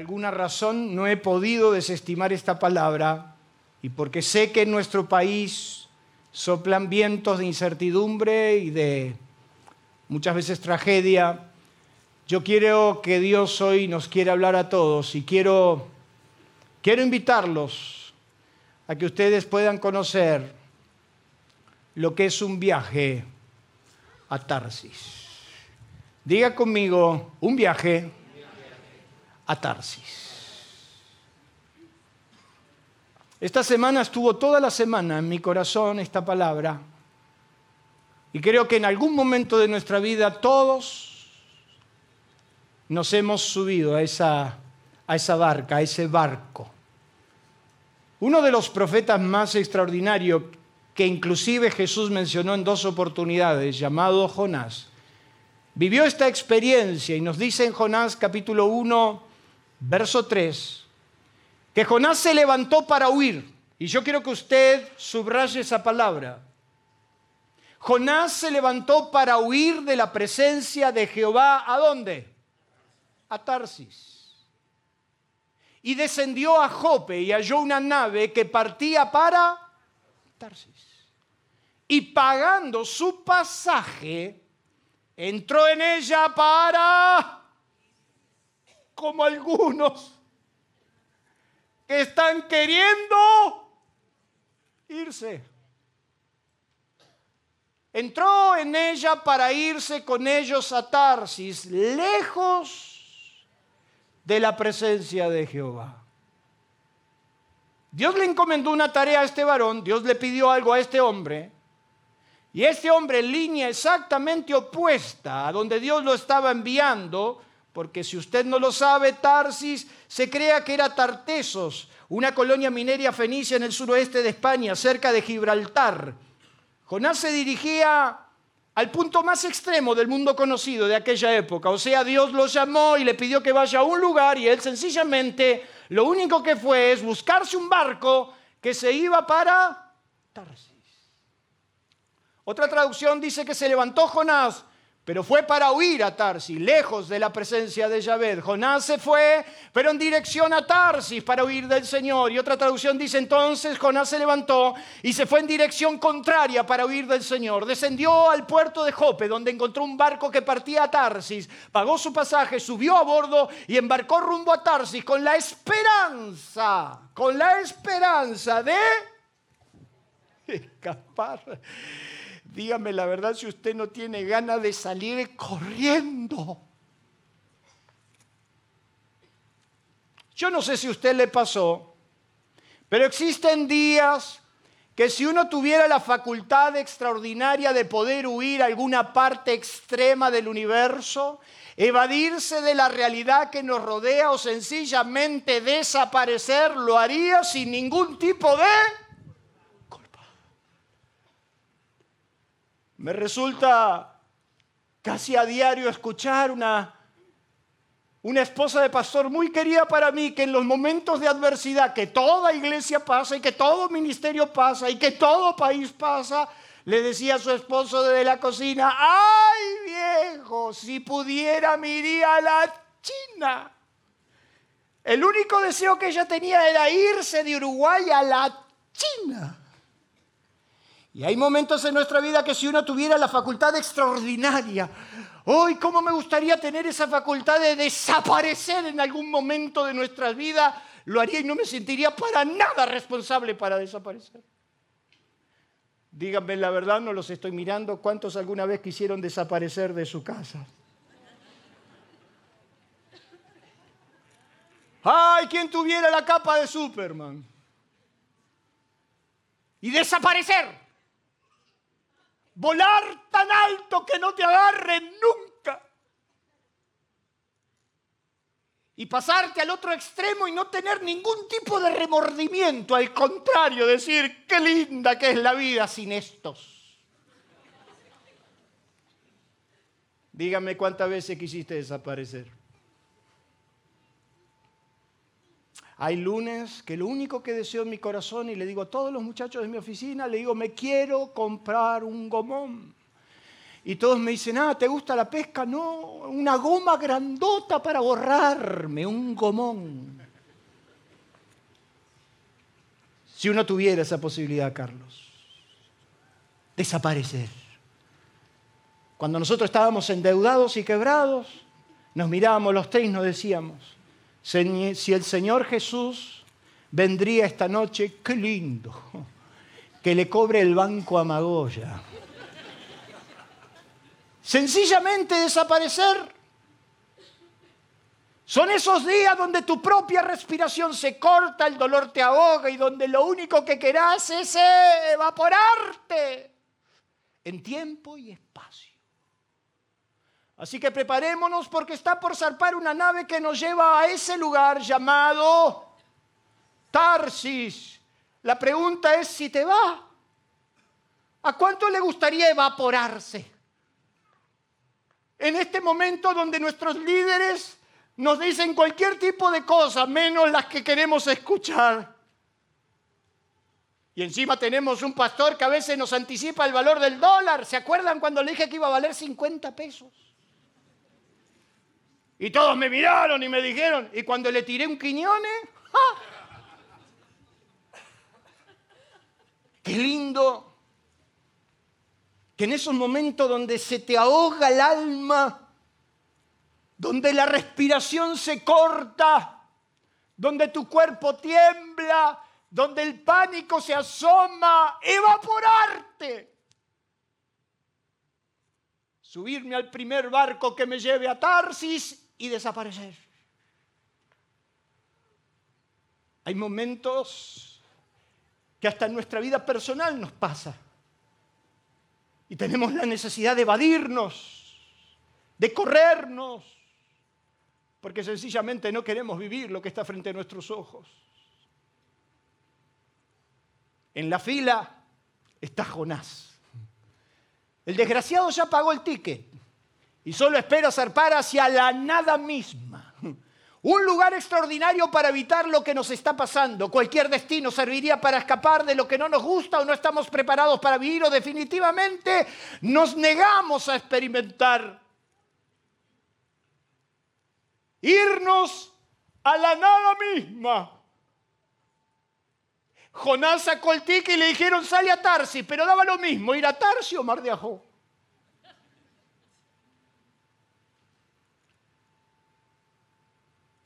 Alguna razón no he podido desestimar esta palabra y porque sé que en nuestro país soplan vientos de incertidumbre y de muchas veces tragedia, yo quiero que Dios hoy nos quiera hablar a todos y quiero, quiero invitarlos a que ustedes puedan conocer lo que es un viaje a Tarsis. Diga conmigo, un viaje a Tarsis. Esta semana estuvo toda la semana en mi corazón esta palabra y creo que en algún momento de nuestra vida todos nos hemos subido a esa, a esa barca, a ese barco. Uno de los profetas más extraordinarios que inclusive Jesús mencionó en dos oportunidades, llamado Jonás, vivió esta experiencia y nos dice en Jonás capítulo 1, verso 3, que Jonás se levantó para huir. Y yo quiero que usted subraye esa palabra. Jonás se levantó para huir de la presencia de Jehová. ¿A dónde? a Tarsis. Y descendió a Jope y halló una nave que partía para Tarsis. Y pagando su pasaje, entró en ella para, como algunos que están queriendo irse. Entró en ella para irse con ellos a Tarsis, lejos de la presencia de Jehová. Dios le encomendó una tarea a este varón, Dios le pidió algo a este hombre, y este hombre en línea exactamente opuesta a donde Dios lo estaba enviando, porque si usted no lo sabe, Tarsis se crea que era Tartesos, una colonia mineria fenicia en el suroeste de España, cerca de Gibraltar. Jonás se dirigía al punto más extremo del mundo conocido de aquella época. O sea, Dios lo llamó y le pidió que vaya a un lugar y él sencillamente lo único que fue es buscarse un barco que se iba para Tarsis. Otra traducción dice que se levantó Jonás pero fue para huir a Tarsis, lejos de la presencia de Yahvé. Jonás se fue, pero en dirección a Tarsis para huir del Señor. Y otra traducción dice entonces Jonás se levantó y se fue en dirección contraria para huir del Señor. Descendió al puerto de Jope, donde encontró un barco que partía a Tarsis, pagó su pasaje, subió a bordo y embarcó rumbo a Tarsis con la esperanza, con la esperanza de escapar Dígame la verdad si usted no tiene ganas de salir corriendo. Yo no sé si a usted le pasó, pero existen días que si uno tuviera la facultad extraordinaria de poder huir a alguna parte extrema del universo, evadirse de la realidad que nos rodea o sencillamente desaparecer, lo haría sin ningún tipo de Me resulta casi a diario escuchar una, una esposa de pastor muy querida para mí que en los momentos de adversidad que toda iglesia pasa y que todo ministerio pasa y que todo país pasa, le decía a su esposo desde la cocina, ay viejo, si pudiera me iría a la China. El único deseo que ella tenía era irse de Uruguay a la China. Y hay momentos en nuestra vida que si uno tuviera la facultad extraordinaria, hoy cómo me gustaría tener esa facultad de desaparecer en algún momento de nuestras vidas, lo haría y no me sentiría para nada responsable para desaparecer. Díganme la verdad, no los estoy mirando, ¿cuántos alguna vez quisieron desaparecer de su casa? ¡Ay, quien tuviera la capa de Superman! Y desaparecer volar tan alto que no te agarren nunca. y pasarte al otro extremo y no tener ningún tipo de remordimiento, al contrario, decir, qué linda que es la vida sin estos. Dígame cuántas veces quisiste desaparecer. Hay lunes que lo único que deseo en mi corazón y le digo a todos los muchachos de mi oficina, le digo, me quiero comprar un gomón. Y todos me dicen, ah, ¿te gusta la pesca? No, una goma grandota para borrarme, un gomón. Si uno tuviera esa posibilidad, Carlos, desaparecer. Cuando nosotros estábamos endeudados y quebrados, nos mirábamos los tres y nos decíamos, si el Señor Jesús vendría esta noche, qué lindo, que le cobre el banco a Magoya sencillamente desaparecer. Son esos días donde tu propia respiración se corta, el dolor te ahoga y donde lo único que querás es evaporarte en tiempo y espacio. Así que preparémonos porque está por zarpar una nave que nos lleva a ese lugar llamado Tarsis. La pregunta es si te va. ¿A cuánto le gustaría evaporarse? en este momento donde nuestros líderes nos dicen cualquier tipo de cosa, menos las que queremos escuchar. Y encima tenemos un pastor que a veces nos anticipa el valor del dólar. ¿Se acuerdan cuando le dije que iba a valer 50 pesos? Y todos me miraron y me dijeron, y cuando le tiré un quiñone, ¡ja! qué lindo que en esos momentos donde se te ahoga el alma, donde la respiración se corta, donde tu cuerpo tiembla, donde el pánico se asoma, evaporarte. Subirme al primer barco que me lleve a Tarsis y desaparecer. Hay momentos que hasta en nuestra vida personal nos pasa y tenemos la necesidad de evadirnos, de corrernos, porque sencillamente no queremos vivir lo que está frente a nuestros ojos. En la fila está Jonás. El desgraciado ya pagó el ticket y solo espera zarpar hacia la nada misma. Un lugar extraordinario para evitar lo que nos está pasando. Cualquier destino serviría para escapar de lo que no nos gusta o no estamos preparados para vivir o definitivamente nos negamos a experimentar. Irnos a la nada misma. Jonás sacó el y le dijeron sale a Tarsi, pero daba lo mismo ir a Tarsi o Mar de Ajó.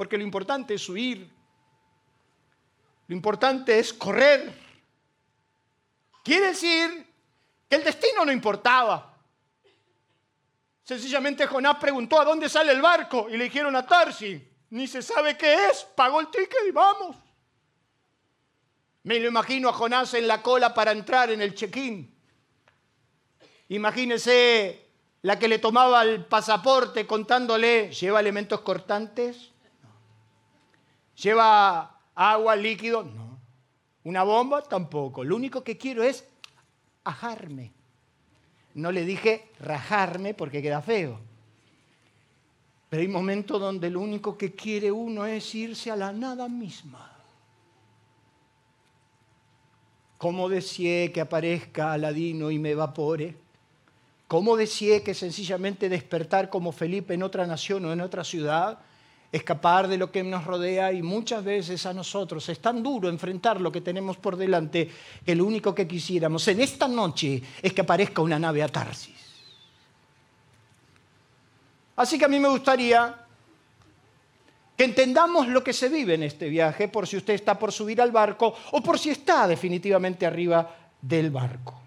Porque lo importante es huir. Lo importante es correr. Quiere decir que el destino no importaba. Sencillamente Jonás preguntó a dónde sale el barco y le dijeron a Tarsi. Ni se sabe qué es. Pagó el ticket y vamos. Me lo imagino a Jonás en la cola para entrar en el check-in. Imagínese la que le tomaba el pasaporte contándole, ¿lleva elementos cortantes? ¿Lleva agua, líquido? No. ¿Una bomba? Tampoco. Lo único que quiero es ajarme. No le dije rajarme porque queda feo. Pero hay momentos donde lo único que quiere uno es irse a la nada misma. ¿Cómo deseé que aparezca Aladino y me evapore? ¿Cómo deseé que sencillamente despertar como Felipe en otra nación o en otra ciudad? Escapar de lo que nos rodea y muchas veces a nosotros es tan duro enfrentar lo que tenemos por delante que lo único que quisiéramos en esta noche es que aparezca una nave a Tarsis. Así que a mí me gustaría que entendamos lo que se vive en este viaje por si usted está por subir al barco o por si está definitivamente arriba del barco.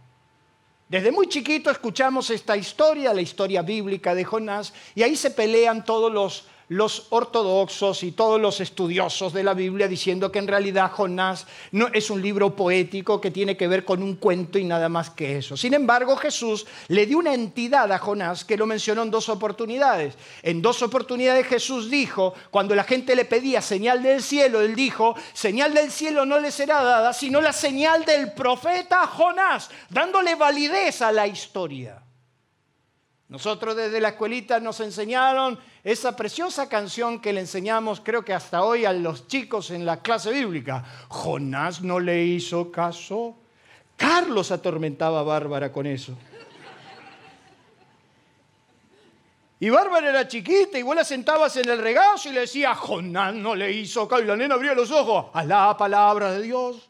Desde muy chiquito escuchamos esta historia, la historia bíblica de Jonás, y ahí se pelean todos los los ortodoxos y todos los estudiosos de la Biblia diciendo que en realidad Jonás no es un libro poético que tiene que ver con un cuento y nada más que eso. Sin embargo, Jesús le dio una entidad a Jonás que lo mencionó en dos oportunidades. En dos oportunidades Jesús dijo, cuando la gente le pedía señal del cielo, él dijo, señal del cielo no le será dada, sino la señal del profeta Jonás, dándole validez a la historia. Nosotros desde la escuelita nos enseñaron esa preciosa canción que le enseñamos, creo que hasta hoy, a los chicos en la clase bíblica. Jonás no le hizo caso. Carlos atormentaba a Bárbara con eso. Y Bárbara era chiquita y vos la sentabas en el regazo y le decía, Jonás no le hizo caso. Y la nena abría los ojos a la palabra de Dios.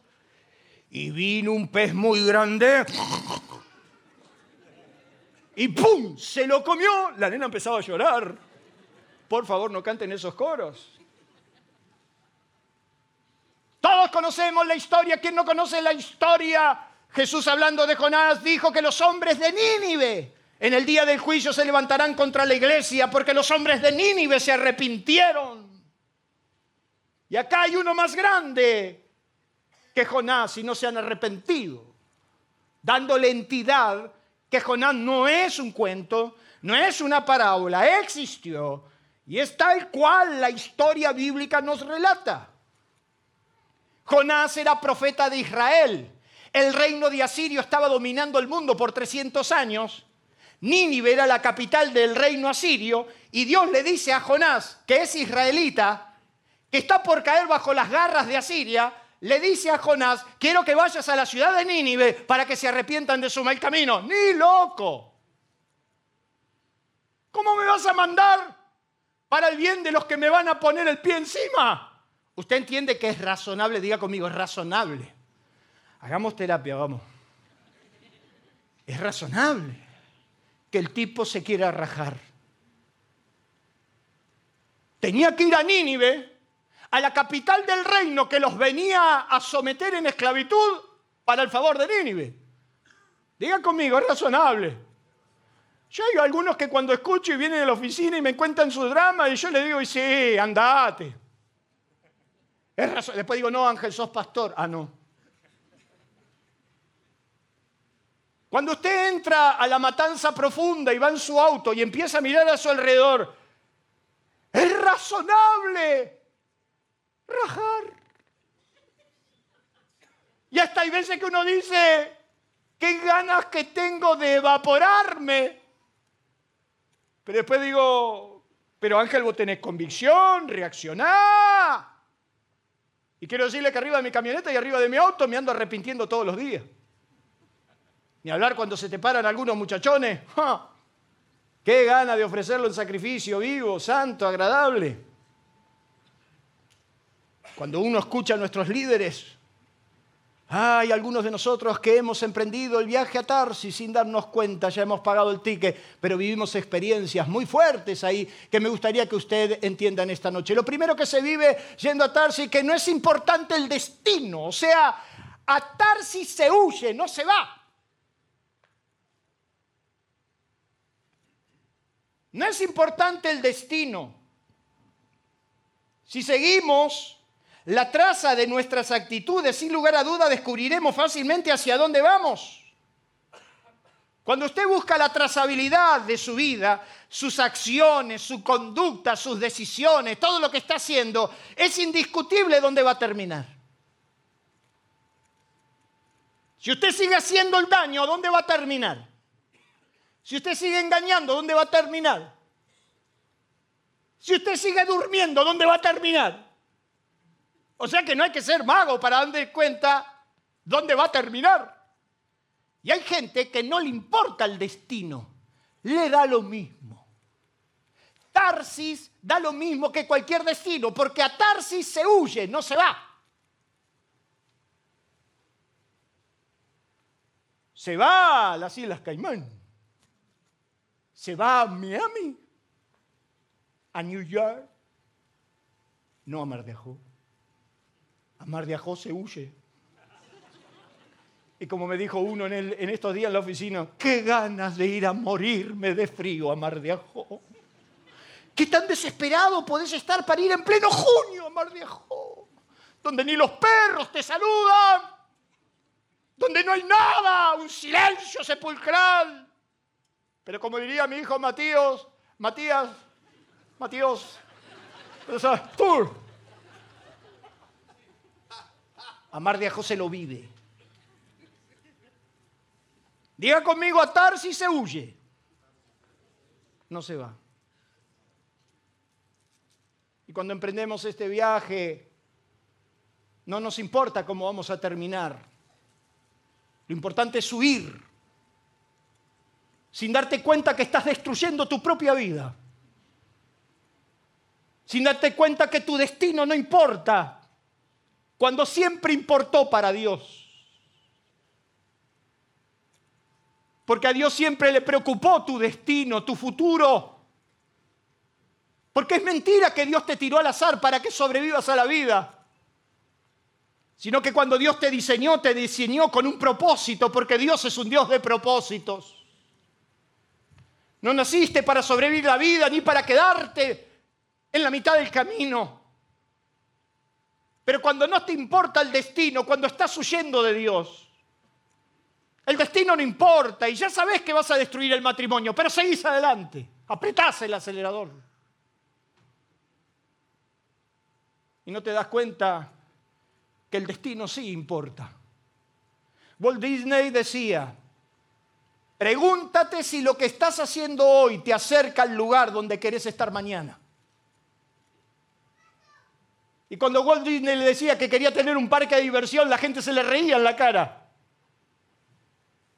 Y vino un pez muy grande y ¡pum! Se lo comió. La nena empezaba a llorar. Por favor, no canten esos coros. Todos conocemos la historia. ¿Quién no conoce la historia? Jesús hablando de Jonás dijo que los hombres de Nínive en el día del juicio se levantarán contra la iglesia porque los hombres de Nínive se arrepintieron. Y acá hay uno más grande que Jonás y no se han arrepentido, dándole entidad que Jonás no es un cuento, no es una parábola, existió y es tal cual la historia bíblica nos relata. Jonás era profeta de Israel. El reino de Asirio estaba dominando el mundo por 300 años. Nínive era la capital del reino asirio y Dios le dice a Jonás, que es israelita, que está por caer bajo las garras de Asiria, le dice a Jonás, quiero que vayas a la ciudad de Nínive para que se arrepientan de su mal camino. Ni loco. ¿Cómo me vas a mandar para el bien de los que me van a poner el pie encima? Usted entiende que es razonable, diga conmigo, es razonable. Hagamos terapia, vamos. Es razonable que el tipo se quiera rajar. Tenía que ir a Nínive a la capital del reino que los venía a someter en esclavitud para el favor de Nínive. Diga conmigo, es razonable. Yo hay algunos que cuando escucho y vienen a la oficina y me cuentan su drama y yo le digo, y sí, andate. Es Después digo, no, Ángel, sos pastor. Ah, no. Cuando usted entra a la matanza profunda y va en su auto y empieza a mirar a su alrededor, es razonable rajar. Y hasta hay veces que uno dice, qué ganas que tengo de evaporarme. Pero después digo, pero Ángel, vos tenés convicción, reaccioná. Y quiero decirle que arriba de mi camioneta y arriba de mi auto me ando arrepintiendo todos los días. Ni hablar cuando se te paran algunos muchachones. ¡Qué gana de ofrecerlo en sacrificio vivo, santo, agradable! Cuando uno escucha a nuestros líderes, hay algunos de nosotros que hemos emprendido el viaje a Tarsis sin darnos cuenta, ya hemos pagado el ticket, pero vivimos experiencias muy fuertes ahí que me gustaría que usted entienda en esta noche. Lo primero que se vive yendo a Tarsis, que no es importante el destino, o sea, a Tarsis se huye, no se va. No es importante el destino. Si seguimos la traza de nuestras actitudes, sin lugar a duda descubriremos fácilmente hacia dónde vamos. Cuando usted busca la trazabilidad de su vida, sus acciones, su conducta, sus decisiones, todo lo que está haciendo, es indiscutible dónde va a terminar. Si usted sigue haciendo el daño, ¿dónde va a terminar? Si usted sigue engañando, ¿dónde va a terminar? Si usted sigue durmiendo, ¿dónde va a terminar? O sea que no hay que ser mago para darse cuenta dónde va a terminar. Y hay gente que no le importa el destino, le da lo mismo. Tarsis da lo mismo que cualquier destino, porque a Tarsis se huye, no se va. Se va a las Islas Caimán, se va a Miami, a New York, no a Mar. Mar de Ajó se huye. Y como me dijo uno en, estos días en la oficina, qué ganas de ir a morirme de frío a Mar de Ajó. ¿Qué tan desesperado podés estar para ir en pleno junio a Mar de Ajó? Donde ni los perros te saludan, donde no hay nada, un silencio sepulcral. Pero como diría mi hijo Matías, Matías, Matías, tú, a Mar de Ajó se lo vive. Diga conmigo, atar si se huye. No se va. Y cuando emprendemos este viaje, no nos importa cómo vamos a terminar. Lo importante es huir, sin darte cuenta que estás destruyendo tu propia vida, sin darte cuenta que tu destino no importa, cuando siempre importó para Dios. Porque a Dios siempre le preocupó tu destino, tu futuro. Porque es mentira que Dios te tiró al azar para que sobrevivas a la vida. Sino que cuando Dios te diseñó, te diseñó con un propósito, porque Dios es un Dios de propósitos. No naciste para sobrevivir la vida ni para quedarte en la mitad del camino. Pero cuando no te importa el destino, cuando estás huyendo de Dios, el destino no importa y ya sabes que vas a destruir el matrimonio, pero seguís adelante, apretás el acelerador. y no te das cuenta que el destino sí importa. Walt Disney decía, pregúntate si lo que estás haciendo hoy te acerca al lugar donde querés estar mañana. Y cuando Walt Disney le decía que quería tener un parque de diversión, la gente se le reía en la cara.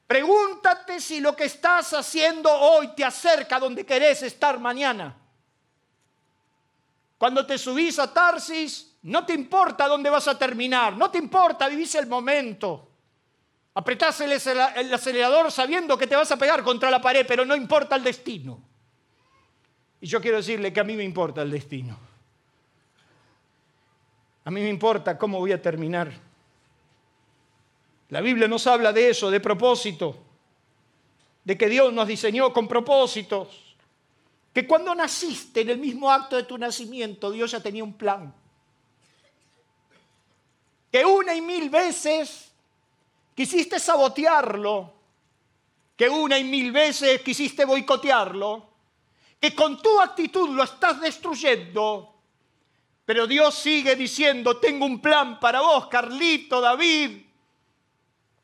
Pregúntate si lo que estás haciendo hoy te acerca a donde querés estar mañana. Cuando te subís a Tarsis, no te importa dónde vas a terminar, no te importa, vivís el momento. Apretás el, acelerador sabiendo que te vas a pegar contra la pared, pero no importa el destino. Y yo quiero decirle que a mí me importa el destino. A mí me importa cómo voy a terminar. La Biblia nos habla de eso, de propósito, de que Dios nos diseñó con propósitos que cuando naciste, en el mismo acto de tu nacimiento, Dios ya tenía un plan. Que una y mil veces quisiste sabotearlo, que una y mil veces quisiste boicotearlo, que con tu actitud lo estás destruyendo, pero Dios sigue diciendo, tengo un plan para vos, Carlito, David,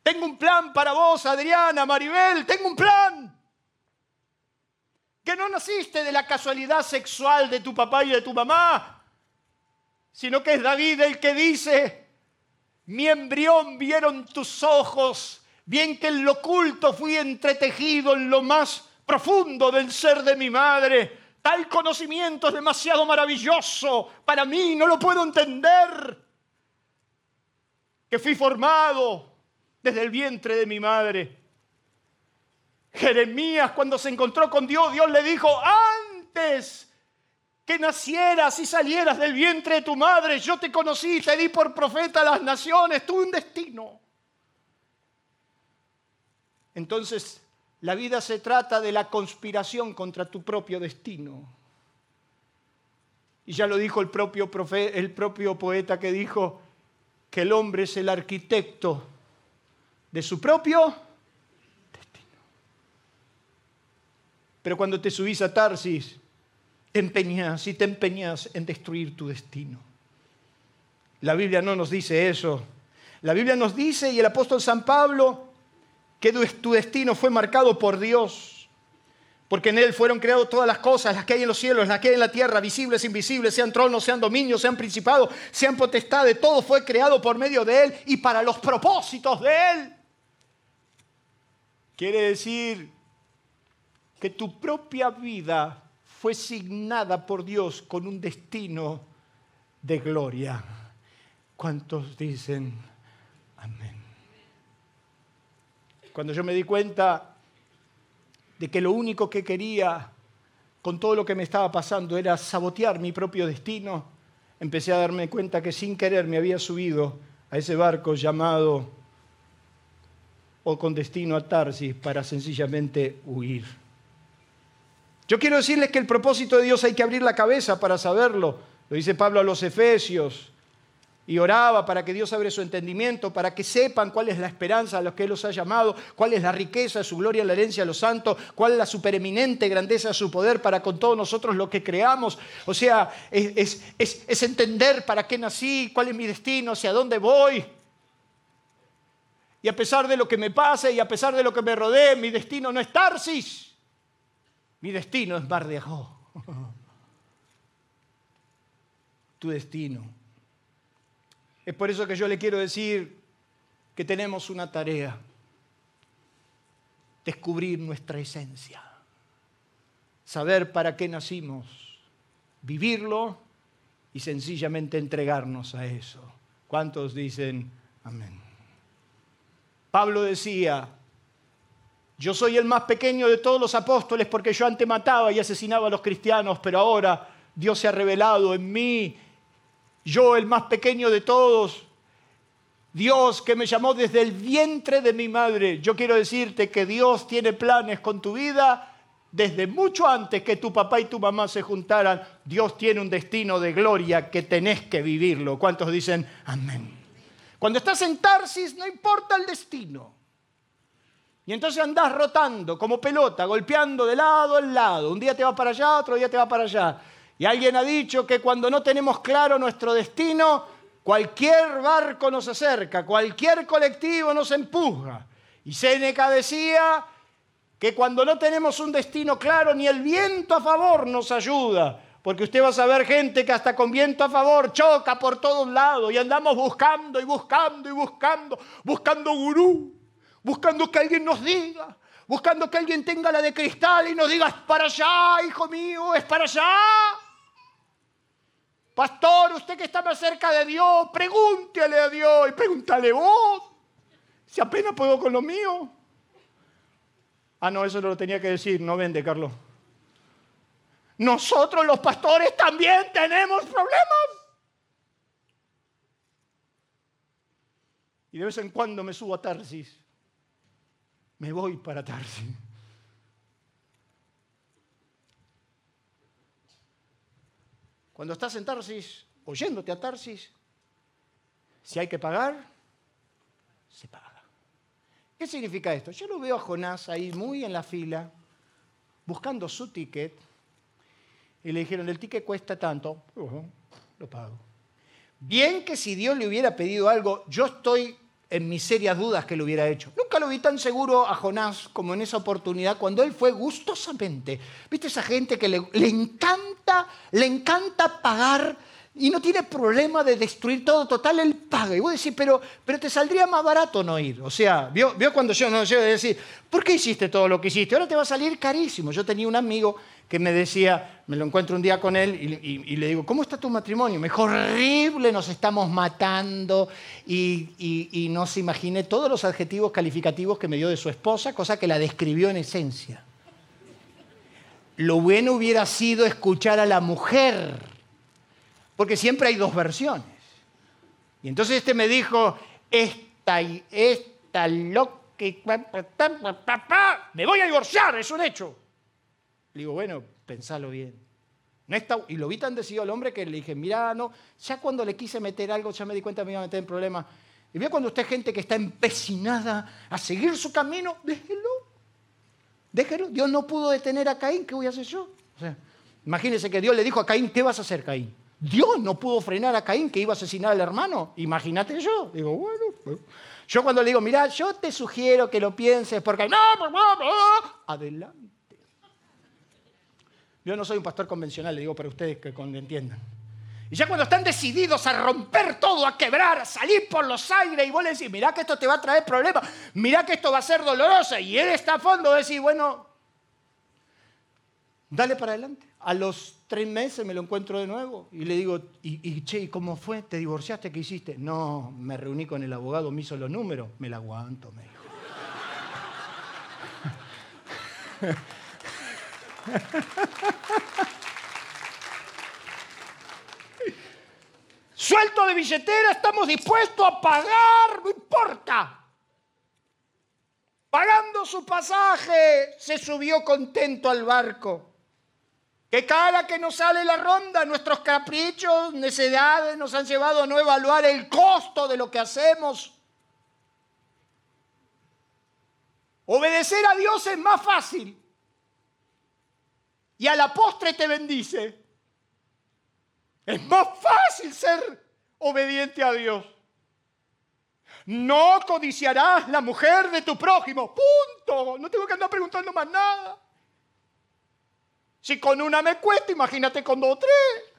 tengo un plan para vos, Adriana, Maribel, tengo un plan. Que no naciste de la casualidad sexual de tu papá y de tu mamá, sino que es David el que dice, mi embrión vieron tus ojos, bien que en lo oculto fui entretejido en lo más profundo del ser de mi madre. Tal conocimiento es demasiado maravilloso para mí, no lo puedo entender. Que fui formado desde el vientre de mi madre. Jeremías cuando se encontró con Dios, Dios le dijo, antes que nacieras y salieras del vientre de tu madre, yo te conocí, te di por profeta a las naciones, tuve un destino. Entonces, la vida se trata de la conspiración contra tu propio destino. Y ya lo dijo el propio, el propio poeta que dijo que el hombre es el arquitecto de su propio Pero cuando te subís a Tarsis, te empeñas y te empeñas en destruir tu destino. La Biblia no nos dice eso. La Biblia nos dice, y el apóstol San Pablo, que tu destino fue marcado por Dios, porque en Él fueron creadas todas las cosas, las que hay en los cielos, las que hay en la tierra, visibles, invisibles, sean tronos, sean dominios, sean principados, sean potestades, todo fue creado por medio de Él y para los propósitos de Él. Quiere decir que tu propia vida fue signada por Dios con un destino de gloria. ¿Cuántos dicen amén? Cuando yo me di cuenta de que lo único que quería con todo lo que me estaba pasando era sabotear mi propio destino, empecé a darme cuenta que sin querer me había subido a ese barco llamado o con destino a Tarsis para sencillamente huir. Yo quiero decirles que el propósito de Dios hay que abrir la cabeza para saberlo. Lo dice Pablo a los Efesios. Y oraba para que Dios abre su entendimiento, para que sepan cuál es la esperanza a los que Él los ha llamado, cuál es la riqueza de su gloria la herencia de los santos, cuál es la supereminente grandeza de su poder para con todos nosotros lo que creamos. O sea, es, entender para qué nací, cuál es mi destino, hacia dónde voy. Y a pesar de lo que me pase y a pesar de lo que me rodee, mi destino no es Tarsis. Mi destino es Bar de Ajó. Tu destino. Es por eso que yo le quiero decir que tenemos una tarea. Descubrir nuestra esencia. Saber para qué nacimos. Vivirlo y sencillamente entregarnos a eso. ¿Cuántos dicen amén? Pablo decía, yo soy el más pequeño de todos los apóstoles porque yo antes mataba y asesinaba a los cristianos, pero ahora Dios se ha revelado en mí, yo el más pequeño de todos. Dios que me llamó desde el vientre de mi madre. Yo quiero decirte que Dios tiene planes con tu vida desde mucho antes que tu papá y tu mamá se juntaran. Dios tiene un destino de gloria que tenés que vivirlo. ¿Cuántos dicen amén? Cuando estás en Tarsis no importa el destino. Y entonces andás rotando como pelota, golpeando de lado en lado. Un día te va para allá, otro día te va para allá. Y alguien ha dicho que cuando no tenemos claro nuestro destino, cualquier barco nos acerca, cualquier colectivo nos empuja. Y Séneca decía que cuando no tenemos un destino claro, ni el viento a favor nos ayuda. Porque usted va a saber gente que hasta con viento a favor choca por todos lados y andamos buscando y buscando y buscando, buscando gurú, buscando que alguien nos diga, buscando que alguien tenga la de cristal y nos diga, es para allá, hijo mío, es para allá. Pastor, usted que está más cerca de Dios, pregúntele a Dios y pregúntale vos, si apenas puedo con lo mío. Ah, no, eso lo tenía que decir, no vende, Carlos. Nosotros los pastores también tenemos problemas. Y de vez en cuando me subo a Tarsis. Me voy para Tarsis. Cuando estás en Tarsis, oyéndote a Tarsis, si hay que pagar, se paga. ¿Qué significa esto? Yo lo veo a Jonás ahí muy en la fila, buscando su ticket y le dijeron, el ticket cuesta tanto, lo pago. Bien que si Dios le hubiera pedido algo, yo estoy en mis serias dudas que lo hubiera hecho. Nunca lo vi tan seguro a Jonás como en esa oportunidad, cuando él fue gustosamente. ¿Viste esa gente que le, le encanta, le encanta pagar y no tiene problema de destruir todo, total, él paga. Y vos decís, pero, pero te saldría más barato no ir. O sea, vio, vio cuando yo no yo decir, ¿por qué hiciste todo lo que hiciste? Ahora te va a salir carísimo. Yo tenía un amigo que me decía, me lo encuentro un día con él y, le digo, ¿cómo está tu matrimonio? Me dijo, horrible, nos estamos matando. Y, y no se imaginé todos los adjetivos calificativos que me dio de su esposa, cosa que la describió en esencia. Lo bueno hubiera sido escuchar a la mujer porque siempre hay dos versiones. Y entonces este me dijo, esta, esta loca, me voy a divorciar, es un hecho. Le digo, bueno, pensalo bien. No está, y lo vi tan decidido al hombre que le dije, mira, no, ya cuando le quise meter algo, ya me di cuenta que me iba a meter en problemas. Y veo cuando usted es gente que está empecinada a seguir su camino, déjelo. Déjelo. Dios no pudo detener a Caín, ¿qué voy a hacer yo? O sea, imagínese que Dios le dijo a Caín, ¿qué vas a hacer, Caín? Dios no pudo frenar a Caín que iba a asesinar al hermano. Imagínate yo. Digo, bueno. Pues". Yo cuando le digo, mira, yo te sugiero que lo pienses porque adelante. Yo no soy un pastor convencional, le digo para ustedes que entiendan. Y ya cuando están decididos a romper todo, a quebrar, a salir por los aires, y vos le decís, mirá que esto te va a traer problemas, mirá que esto va a ser doloroso, y él está a fondo, decís, bueno, dale para adelante. A los tres meses me lo encuentro de nuevo y le digo, y, che, ¿cómo fue? ¿Te divorciaste? ¿Qué hiciste? No, me reuní con el abogado, me hizo los números, me la aguanto, me dijo. Suelto de billetera, estamos dispuestos a pagar, no importa. Pagando su pasaje, se subió contento al barco. Que cada que nos sale la ronda, nuestros caprichos, necedades nos han llevado a no evaluar el costo de lo que hacemos. Obedecer a Dios es más fácil. Y a la postre te bendice. Es más fácil ser obediente a Dios. No codiciarás la mujer de tu prójimo. Punto. No tengo que andar preguntando más nada. Si con una me cuesta, imagínate con dos o tres.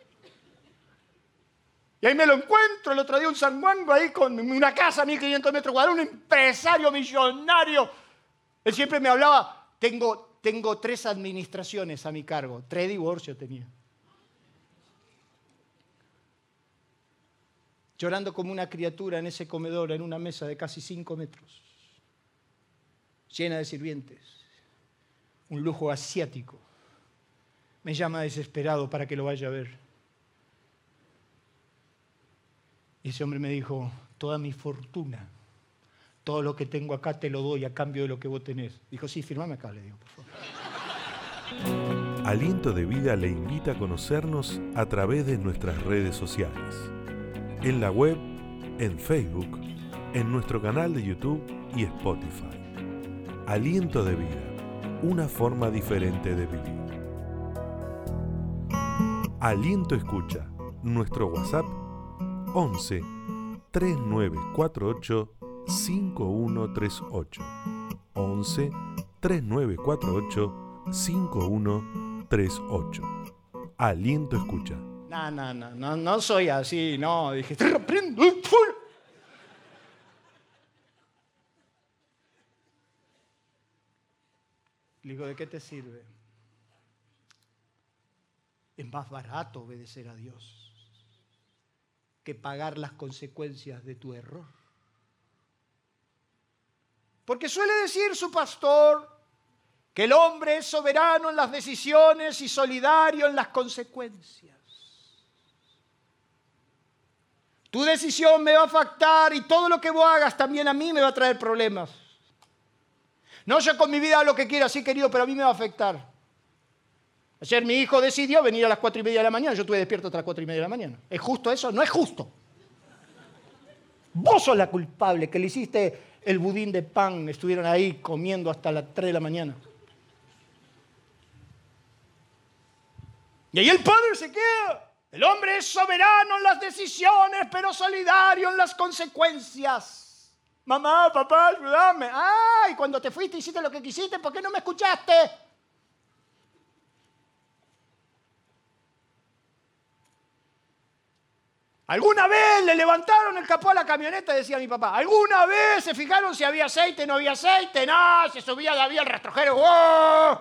Y ahí me lo encuentro el otro día un sanguango ahí con una casa a 1500 metros cuadrados, un empresario millonario. Él siempre me hablaba, tengo, tengo tres administraciones a mi cargo, tres divorcios tenía. llorando como una criatura en ese comedor, en una mesa de casi cinco metros, llena de sirvientes, un lujo asiático. Me llama desesperado para que lo vaya a ver. Y ese hombre me dijo, toda mi fortuna, todo lo que tengo acá te lo doy a cambio de lo que vos tenés. Dijo, sí, firmame acá, le digo, por favor. Aliento de Vida le invita a conocernos a través de nuestras redes sociales en la web, en Facebook, en nuestro canal de YouTube y Spotify. Aliento de vida, una forma diferente de vivir. Aliento Escucha, nuestro WhatsApp 11 3948 5138 11 3948 5138 Aliento Escucha. No, no, no, no, no soy así, no. Dije, full. Le digo, ¿de qué te sirve? Es más barato obedecer a Dios que pagar las consecuencias de tu error. Porque suele decir su pastor que el hombre es soberano en las decisiones y solidario en las consecuencias. Tu decisión me va a afectar y todo lo que vos hagas también a mí me va a traer problemas. No yo con mi vida lo que quiera, sí querido, pero a mí me va a afectar. Ayer mi hijo decidió venir a las cuatro y media de la mañana, yo estuve despierto hasta las cuatro y media de la mañana. ¿Es justo eso? No es justo. Vos sos la culpable que le hiciste el budín de pan, estuvieron ahí comiendo hasta las tres de la mañana. Y ahí el padre se queda. El hombre es soberano en las decisiones, pero solidario en las consecuencias. Mamá, papá, ayúdame. Ay, cuando te fuiste hiciste lo que quisiste, ¿por qué no me escuchaste? ¿Alguna vez le levantaron el capó a la camioneta? Decía mi papá. ¿Alguna vez se fijaron si había aceite, no había aceite? No, se subía, había el rastrojero. ¡Oh!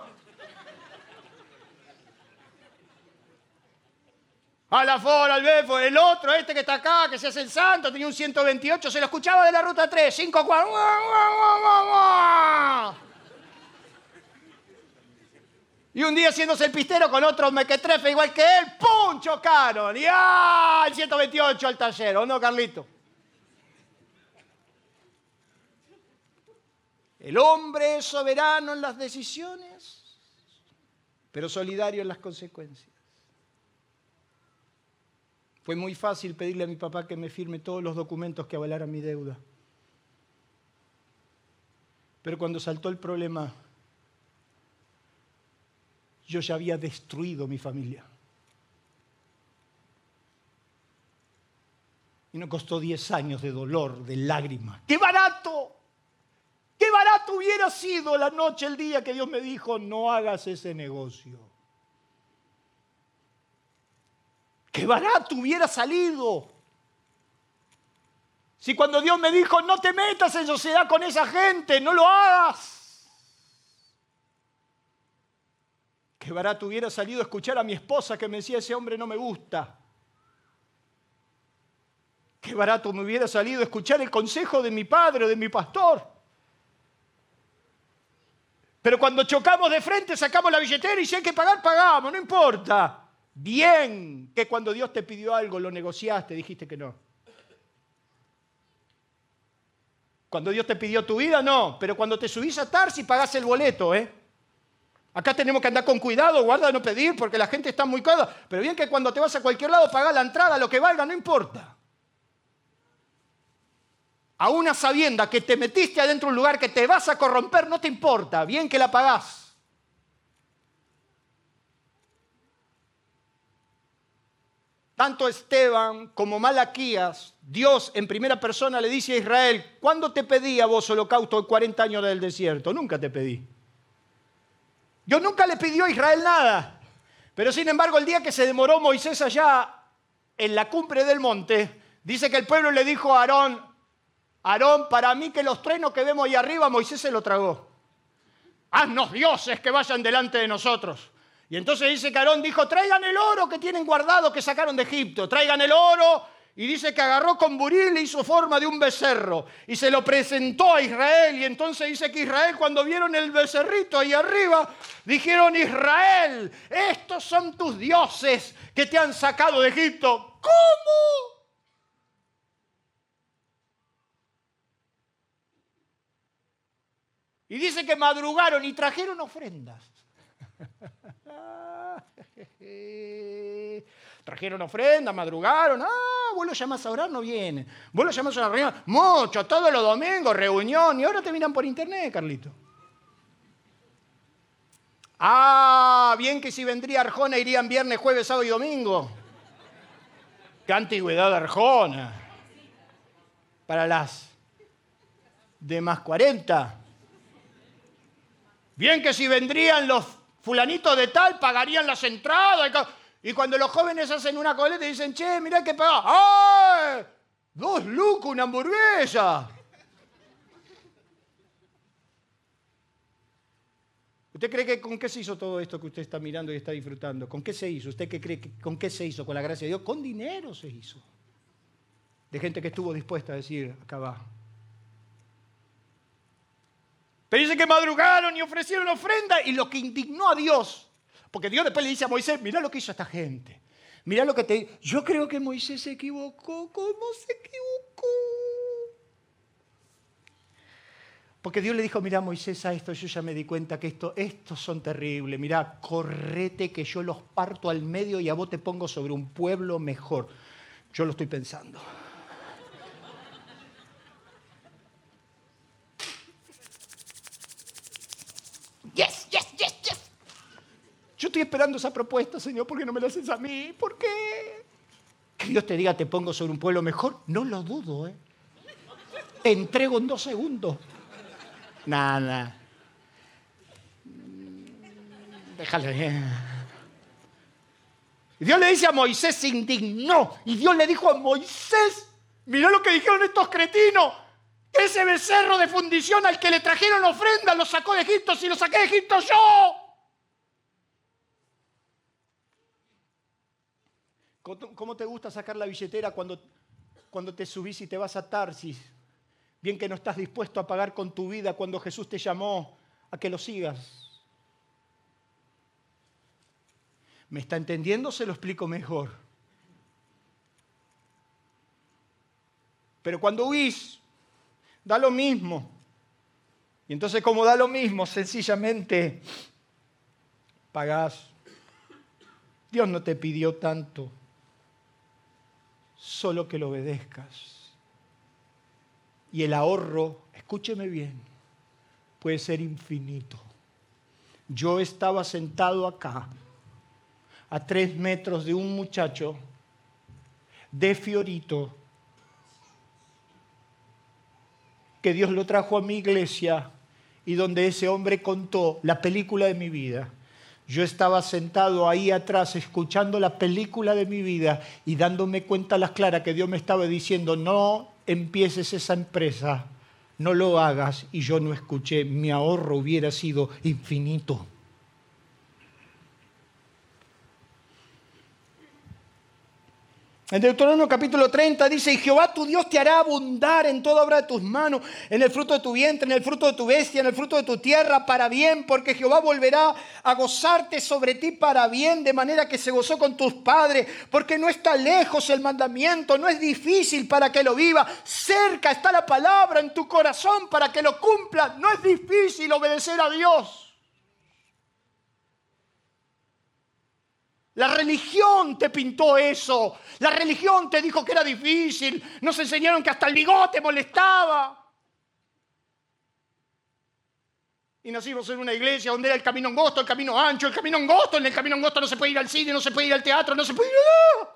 A la Ford, al Befo, el otro, este que está acá, que se hace el santo, tenía un 128, se lo escuchaba de la ruta 3, 5 4. Y un día haciéndose el pistero con otro mequetrefe igual que él, ¡pum! chocaron. Y ¡ah! El 128 al taller, ¿o no, Carlito? El hombre es soberano en las decisiones, pero solidario en las consecuencias. Fue muy fácil pedirle a mi papá que me firme todos los documentos que avalaran mi deuda. Pero cuando saltó el problema, yo ya había destruido mi familia. Y no costó 10 años de dolor, de lágrimas. ¡Qué barato! ¡Qué barato hubiera sido la noche, el día que Dios me dijo, no hagas ese negocio! qué barato hubiera salido. Si cuando Dios me dijo, no te metas en sociedad con esa gente, no lo hagas. Qué barato hubiera salido escuchar a mi esposa que me decía, ese hombre no me gusta. Qué barato me hubiera salido escuchar el consejo de mi padre o de mi pastor. Pero cuando chocamos de frente, sacamos la billetera y si hay que pagar, pagamos, no importa. Bien que cuando Dios te pidió algo lo negociaste, dijiste que no. Cuando Dios te pidió tu vida, no. Pero cuando te subís a Tarsi, pagás el boleto, ¿eh? Acá tenemos que andar con cuidado, guarda no pedir, porque la gente está muy cómoda. Pero bien que cuando te vas a cualquier lado, paga la entrada, lo que valga, no importa. A una sabienda que te metiste adentro de un lugar que te vas a corromper, no te importa, bien que la pagás. Tanto Esteban como Malaquías, Dios en primera persona le dice a Israel, ¿cuándo te pedí a vos holocausto de 40 años del desierto? Nunca te pedí. Yo nunca le pidió a Israel nada. Pero sin embargo, el día que se demoró Moisés allá en la cumbre del monte, dice que el pueblo le dijo a Aarón, Aarón, para mí que los trenos que vemos ahí arriba, Moisés se lo tragó. Haznos dioses que vayan delante de nosotros. Y entonces dice que Aarón dijo, traigan el oro que tienen guardado que sacaron de Egipto, traigan el oro y dice que agarró con buril y hizo forma de un becerro y se lo presentó a Israel. Y entonces dice que Israel cuando vieron el becerrito ahí arriba, dijeron, Israel, estos son tus dioses que te han sacado de Egipto. ¿Cómo? Y dice que madrugaron y trajeron ofrendas. Trajeron ofrenda, madrugaron. Ah, vos lo llamas a orar, no viene. Vos lo llamas a una reunión. Mucho, todos los domingos, reunión. Y ahora te miran por internet, Carlito. Ah, bien que si vendría Arjona irían viernes, jueves, sábado y domingo. Qué antigüedad Arjona. Para las de más 40. Bien que si vendrían los fulanitos de tal, pagarían las entradas. Y cuando los jóvenes hacen una coleta y dicen, che, mirá que paga. ¡Ay! Dos lucos, una hamburguesa. ¿Usted cree que con qué se hizo todo esto que usted está mirando y está disfrutando? ¿Con qué se hizo? ¿Usted qué cree que con qué se hizo? Con la gracia de Dios. Con dinero se hizo. De gente que estuvo dispuesta a decir, acá va. Pero dice que madrugaron y ofrecieron ofrenda y lo que indignó a Dios porque Dios después le dice a Moisés, mira lo que hizo esta gente. Mira lo que te... Yo creo que Moisés se equivocó. ¿Cómo se equivocó? Porque Dios le dijo, mira Moisés, a esto yo ya me di cuenta que esto, estos son terribles. Mira, correte que yo los parto al medio y a vos te pongo sobre un pueblo mejor. Yo lo estoy pensando. Yo estoy esperando esa propuesta, Señor, ¿por qué no me la haces a mí? ¿Por qué? Que Dios te diga, te pongo sobre un pueblo mejor. No lo dudo, ¿eh? Te entrego en dos segundos. Nada. Déjale. ¿eh? Y Dios le dice a Moisés, se indignó. Y Dios le dijo a Moisés, mira lo que dijeron estos cretinos. Ese becerro de fundición al que le trajeron ofrenda lo sacó de Egipto, si lo saqué de Egipto yo. ¿Cómo te gusta sacar la billetera cuando, cuando te subís y te vas a Tarsis? Bien que no estás dispuesto a pagar con tu vida cuando Jesús te llamó a que lo sigas. ¿Me está entendiendo? Se lo explico mejor. Pero cuando huís, da lo mismo. Y entonces como da lo mismo, sencillamente pagás. Dios no te pidió tanto solo que lo obedezcas. Y el ahorro, escúcheme bien, puede ser infinito. Yo estaba sentado acá, a tres metros de un muchacho de Fiorito, que Dios lo trajo a mi iglesia y donde ese hombre contó la película de mi vida. Yo estaba sentado ahí atrás escuchando la película de mi vida y dándome cuenta a las claras que Dios me estaba diciendo, no empieces esa empresa, no lo hagas. Y yo no escuché, mi ahorro hubiera sido infinito. En Deuteronomio capítulo 30 dice, y Jehová tu Dios te hará abundar en toda obra de tus manos, en el fruto de tu vientre, en el fruto de tu bestia, en el fruto de tu tierra, para bien, porque Jehová volverá a gozarte sobre ti para bien, de manera que se gozó con tus padres, porque no está lejos el mandamiento, no es difícil para que lo viva, cerca está la palabra en tu corazón para que lo cumpla, no es difícil obedecer a Dios. La religión te pintó eso. La religión te dijo que era difícil. Nos enseñaron que hasta el bigote molestaba. Y nacimos en una iglesia donde era el camino angosto, el camino ancho, el camino angosto. En el camino angosto no se puede ir al cine, no se puede ir al teatro, no se puede ir a.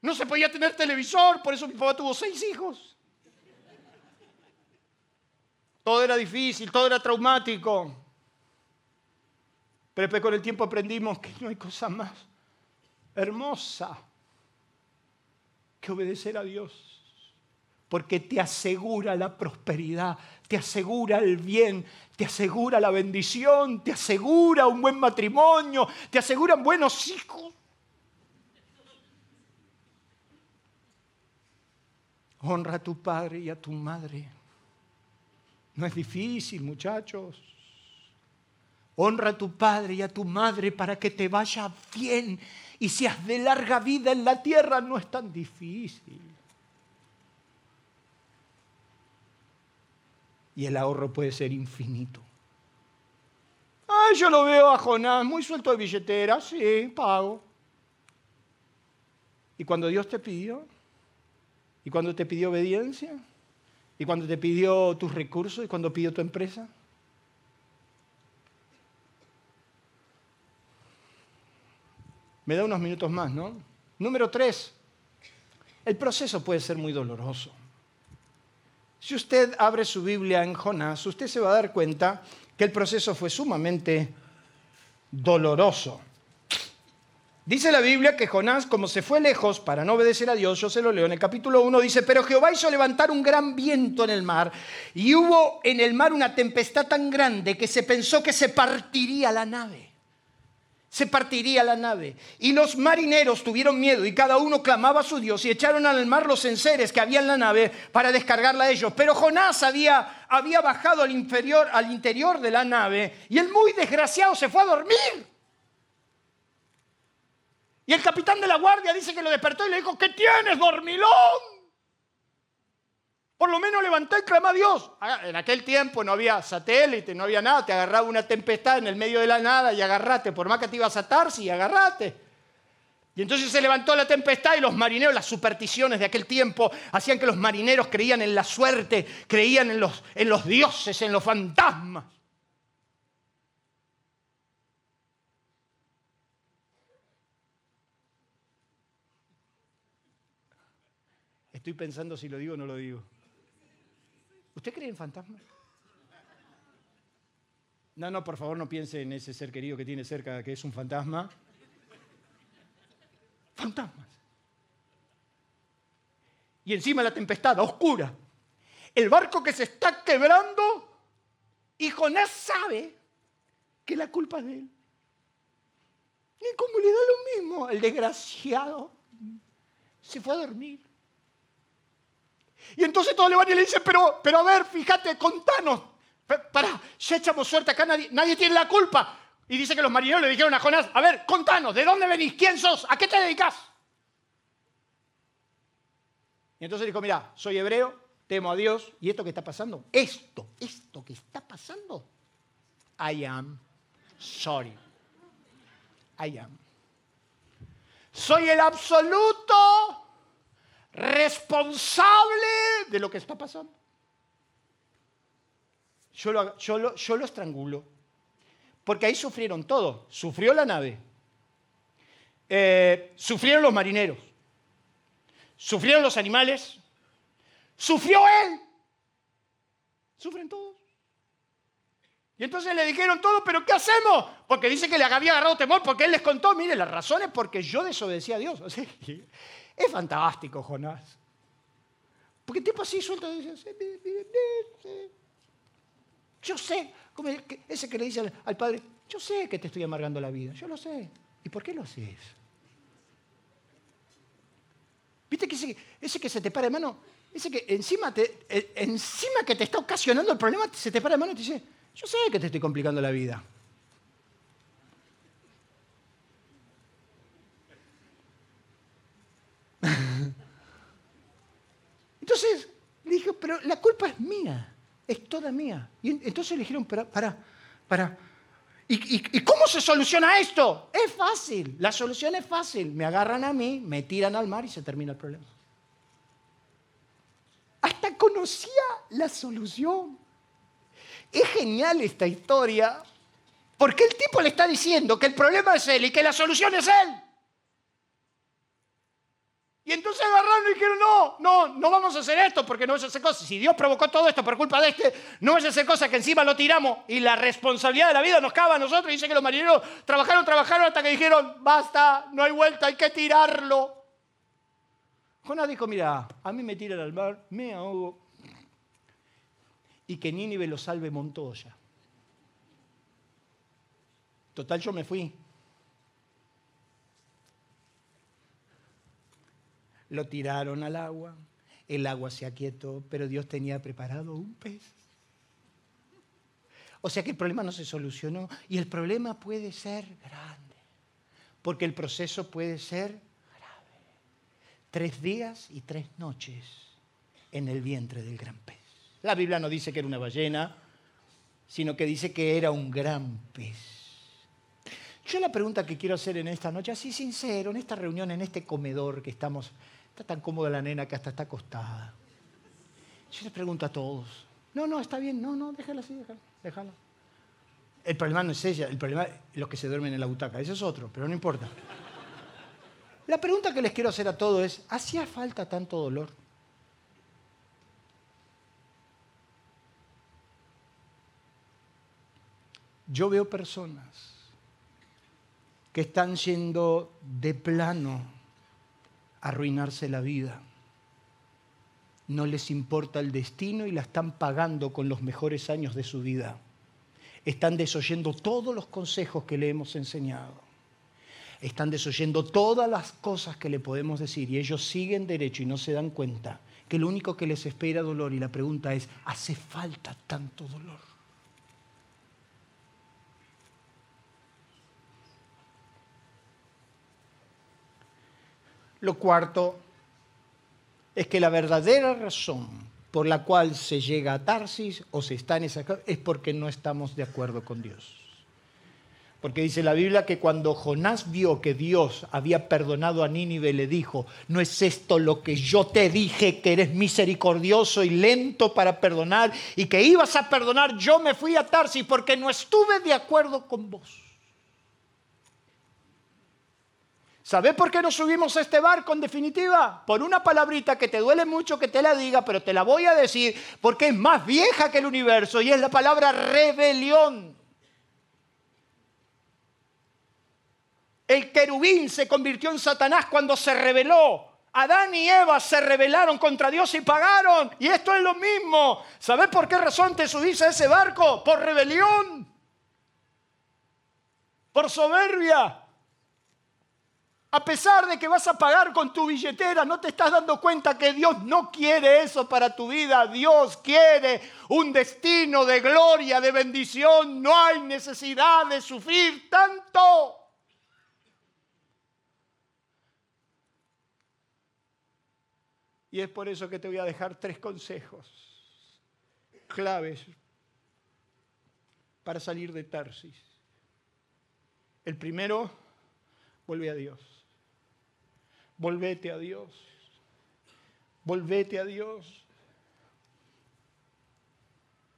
No se podía tener televisor, por eso mi papá tuvo seis hijos. Todo era difícil, todo era traumático. Pero después con el tiempo aprendimos que no hay cosa más hermosa que obedecer a Dios. Porque te asegura la prosperidad, te asegura el bien, te asegura la bendición, te asegura un buen matrimonio, te aseguran buenos hijos. Honra a tu padre y a tu madre. No es difícil, muchachos. Honra a tu padre y a tu madre para que te vaya bien y seas de larga vida en la tierra. No es tan difícil. Y el ahorro puede ser infinito. Ah, yo lo veo a Jonás muy suelto de billetera, sí, pago. ¿Y cuando Dios te pidió? ¿Y cuando te pidió obediencia? ¿Y cuando te pidió tus recursos? ¿Y cuando pidió tu empresa? Me da unos minutos más, ¿no? Número tres, el proceso puede ser muy doloroso. Si usted abre su Biblia en Jonás, usted se va a dar cuenta que el proceso fue sumamente doloroso. Dice la Biblia que Jonás, como se fue lejos para no obedecer a Dios, yo se lo leo en el capítulo 1, dice, pero Jehová hizo levantar un gran viento en el mar y hubo en el mar una tempestad tan grande que se pensó que se partiría la nave. Se partiría la nave. Y los marineros tuvieron miedo y cada uno clamaba a su Dios y echaron al mar los enseres que había en la nave para descargarla a ellos. Pero Jonás había, había bajado al, inferior, al interior de la nave y el muy desgraciado se fue a dormir. Y el capitán de la guardia dice que lo despertó y le dijo, ¿qué tienes, dormilón? Por lo menos levanté y clamé a Dios. Ah, en aquel tiempo no había satélite, no había nada. Te agarraba una tempestad en el medio de la nada y agarrate. Por más que te ibas a atar, sí, agarrate. Y entonces se levantó la tempestad y los marineros, las supersticiones de aquel tiempo, hacían que los marineros creían en la suerte, creían en los, en los dioses, en los fantasmas. Estoy pensando si lo digo o no lo digo. ¿Usted cree en fantasmas? No, no, por favor no piense en ese ser querido que tiene cerca que es un fantasma. Fantasmas. Y encima la tempestad, oscura. El barco que se está quebrando y Jonás sabe que la culpa es de él. Y como le da lo mismo, el desgraciado se fue a dormir. Y entonces todos le van y le dicen, pero, pero a ver, fíjate, contanos. Para, ya echamos suerte acá, nadie, nadie tiene la culpa. Y dice que los marineros le dijeron a Jonás, a ver, contanos, ¿de dónde venís? ¿Quién sos? ¿A qué te dedicas? Y entonces dijo, mira, soy hebreo, temo a Dios, y esto que está pasando, esto, esto que está pasando, I am sorry. I am. Soy el absoluto responsable de lo que está pasando. Yo lo, yo lo, estrangulo. Porque ahí sufrieron todo. Sufrió la nave. Eh, sufrieron los marineros. Sufrieron los animales. Sufrió él. Sufren todos. Y entonces le dijeron todo, pero ¿qué hacemos? Porque dice que le había agarrado temor, porque él les contó, mire, las razones porque yo desobedecí a Dios. Es fantástico, Jonás. Porque el tipo así suelto yo sé, como ese que le dice al, padre, yo sé que te estoy amargando la vida, yo lo sé. ¿Y por qué lo haces? ¿Viste que ese, que se te para de mano, ese que encima, eh, encima que te está ocasionando el problema, se te para de mano y te dice, yo sé que te estoy complicando la vida. Entonces le dije, pero la culpa es mía, es toda mía. Y entonces le dijeron, para, para, para. ¿Y, cómo se soluciona esto? Es fácil, la solución es fácil. Me agarran a mí, me tiran al mar y se termina el problema. Hasta conocía la solución. Es genial esta historia porque el tipo le está diciendo que el problema es él y que la solución es él. Y entonces agarraron y dijeron, no, no, no vamos a hacer esto porque no es hacer cosas. Si Dios provocó todo esto por culpa de este, no es hacer cosas que encima lo tiramos y la responsabilidad de la vida nos cabe a nosotros. Y dice que los marineros trabajaron, trabajaron hasta que dijeron, basta, no hay vuelta, hay que tirarlo. Jonás dijo, mira, a mí me tiran al mar, me ahogo. Y que Nínive lo salve Montoya. Total, yo me fui. Lo tiraron al agua, el agua se aquietó, pero Dios tenía preparado un pez. O sea que el problema no se solucionó y el problema puede ser grande, porque el proceso puede ser grave. Tres días y tres noches en el vientre del gran pez. La Biblia no dice que era una ballena, sino que dice que era un gran pez. Yo la pregunta que quiero hacer en esta noche, así sincero, en esta reunión, en este comedor que estamos Está tan cómoda la nena que hasta está acostada. Yo les pregunto a todos. No, no, está bien. No, no, déjala así, déjala. déjala. El problema no es ella, el problema es los que se duermen en la butaca. Ese es otro, pero no importa. La pregunta que les quiero hacer a todos es, ¿hacía falta tanto dolor? Yo veo personas que están yendo de plano arruinarse la vida. No les importa el destino y la están pagando con los mejores años de su vida. Están desoyendo todos los consejos que le hemos enseñado. Están desoyendo todas las cosas que le podemos decir y ellos siguen derecho y no se dan cuenta que lo único que les espera es dolor y la pregunta es, ¿hace falta tanto dolor? Lo cuarto es que la verdadera razón por la cual se llega a Tarsis o se está en esa es porque no estamos de acuerdo con Dios. Porque dice la Biblia que cuando Jonás vio que Dios había perdonado a Nínive, le dijo, ¿no es esto lo que yo te dije, que eres misericordioso y lento para perdonar y que ibas a perdonar? Yo me fui a Tarsis porque no estuve de acuerdo con vos. ¿Sabes por qué nos subimos a este barco en definitiva? Por una palabrita que te duele mucho que te la diga, pero te la voy a decir porque es más vieja que el universo y es la palabra rebelión. El querubín se convirtió en Satanás cuando se rebeló. Adán y Eva se rebelaron contra Dios y pagaron. Y esto es lo mismo. ¿Sabes por qué razón te subiste a ese barco? Por rebelión. Por soberbia. A pesar de que vas a pagar con tu billetera, no te estás dando cuenta que Dios no quiere eso para tu vida. Dios quiere un destino de gloria, de bendición. No hay necesidad de sufrir tanto. Y es por eso que te voy a dejar tres consejos claves para salir de Tarsis. El primero, vuelve a Dios. Volvete a Dios. Volvete a Dios.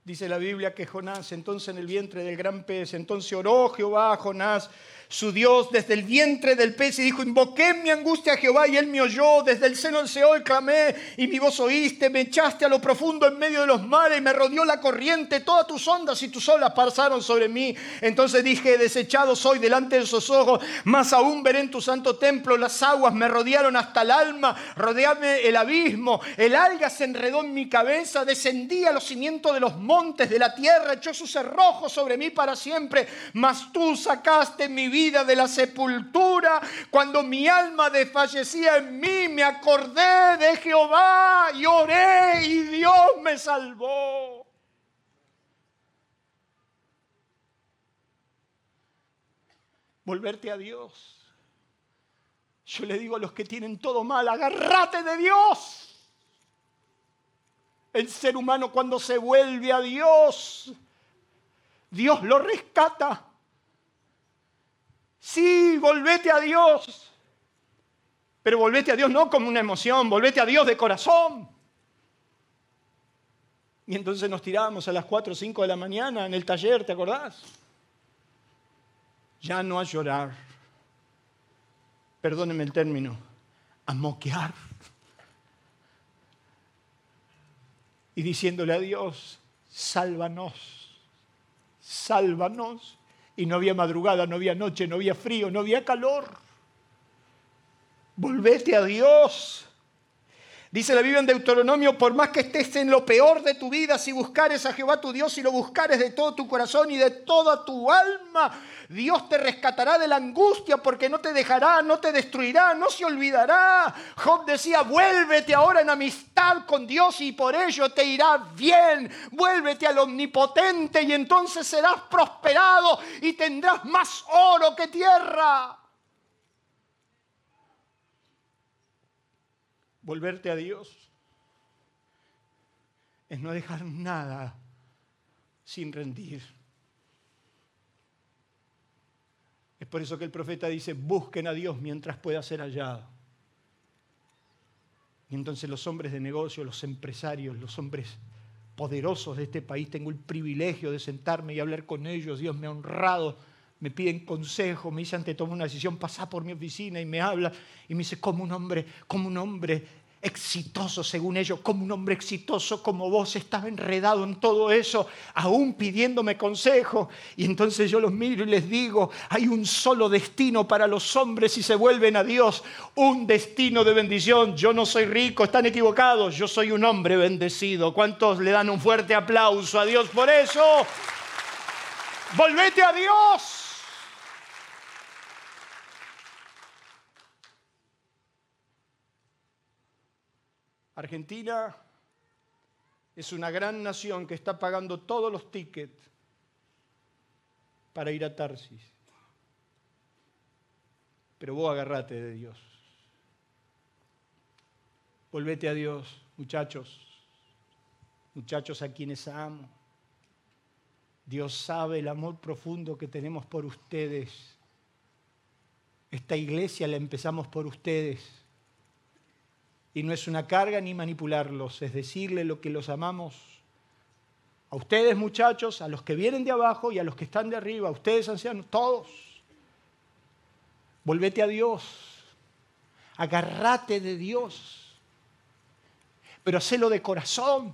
Dice la Biblia que Jonás, entonces en el vientre del gran pez, entonces oró Jehová a Jonás su Dios desde el vientre del pez y dijo, invoqué mi angustia a Jehová y él me oyó, desde el seno del Seol clamé y mi voz oíste, me echaste a lo profundo en medio de los mares, me rodeó la corriente, todas tus ondas y tus olas pasaron sobre mí. Entonces dije, desechado soy delante de esos ojos, más aún veré en tu santo templo, las aguas me rodearon hasta el alma, rodeame el abismo, el alga se enredó en mi cabeza, descendí a los cimientos de los montes de la tierra, echó sus cerrojos sobre mí para siempre, mas tú sacaste mi vida de la sepultura, cuando mi alma desfallecía en mí, me acordé de Jehová y oré y Dios me salvó. Volverte a Dios. Yo le digo a los que tienen todo mal, agárrate de Dios. El ser humano cuando se vuelve a Dios, Dios lo rescata. Sí, volvete a Dios. Pero volvete a Dios no como una emoción, volvete a Dios de corazón. Y entonces nos tirábamos a las 4 o 5 de la mañana en el taller, ¿te acordás? Ya no a llorar. Perdónenme el término, a moquear. Y diciéndole a Dios, sálvanos, sálvanos. Y no había madrugada, no había noche, no había frío, no había calor. Volvete a Dios. Dice la Biblia en Deuteronomio, por más que estés en lo peor de tu vida, si buscares a Jehová tu Dios y lo buscares de todo tu corazón y de toda tu alma, Dios te rescatará de la angustia porque no te dejará, no te destruirá, no se olvidará. Job decía, vuélvete ahora en amistad con Dios y por ello te irá bien. Vuélvete al omnipotente y entonces serás prosperado y tendrás más oro que tierra. Volverte a Dios es no dejar nada sin rendir. Es por eso que el profeta dice, busquen a Dios mientras pueda ser hallado. Y entonces los hombres de negocio, los empresarios, los hombres poderosos de este país, tengo el privilegio de sentarme y hablar con ellos. Dios me ha honrado, me piden consejo, me dicen, te tomo una decisión, pasa por mi oficina y me habla y me dice, como un hombre, como un hombre exitoso según ellos, como un hombre exitoso como vos estaba enredado en todo eso, aún pidiéndome consejo. Y entonces yo los miro y les digo, hay un solo destino para los hombres si se vuelven a Dios, un destino de bendición. Yo no soy rico, están equivocados, yo soy un hombre bendecido. ¿Cuántos le dan un fuerte aplauso a Dios por eso? Volvete a Dios. Argentina es una gran nación que está pagando todos los tickets para ir a Tarsis. Pero vos agarrate de Dios. Volvete a Dios, muchachos, muchachos a quienes amo. Dios sabe el amor profundo que tenemos por ustedes. Esta iglesia la empezamos por ustedes y no es una carga ni manipularlos, es decirle lo que los amamos. A ustedes muchachos, a los que vienen de abajo y a los que están de arriba, a ustedes ancianos, todos. Volvete a Dios, agarrate de Dios, pero hacelo de corazón.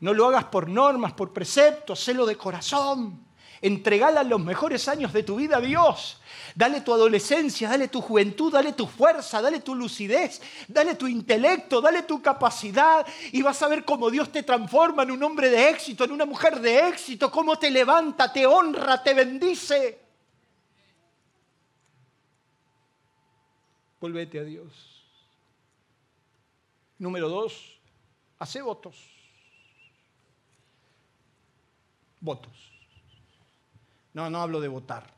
No lo hagas por normas, por preceptos, hacelo de corazón. Entregala los mejores años de tu vida a Dios. Dale tu adolescencia, dale tu juventud, dale tu fuerza, dale tu lucidez, dale tu intelecto, dale tu capacidad y vas a ver cómo Dios te transforma en un hombre de éxito, en una mujer de éxito, cómo te levanta, te honra, te bendice. Volvete a Dios. Número dos, hace votos. Votos. No, no hablo de votar.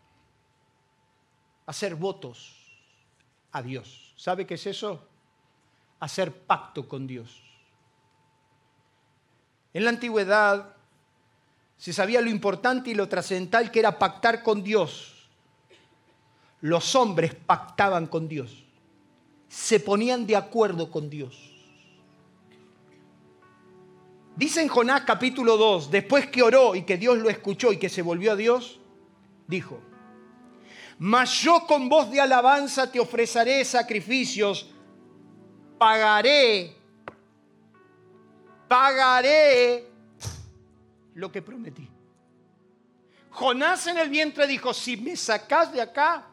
Hacer votos a Dios. ¿Sabe qué es eso? Hacer pacto con Dios. En la antigüedad se sabía lo importante y lo trascendental que era pactar con Dios. Los hombres pactaban con Dios. Se ponían de acuerdo con Dios. Dice en Jonás capítulo 2, después que oró y que Dios lo escuchó y que se volvió a Dios, dijo, mas yo con voz de alabanza te ofreceré sacrificios, pagaré, pagaré lo que prometí. Jonás en el vientre dijo, si me sacas de acá,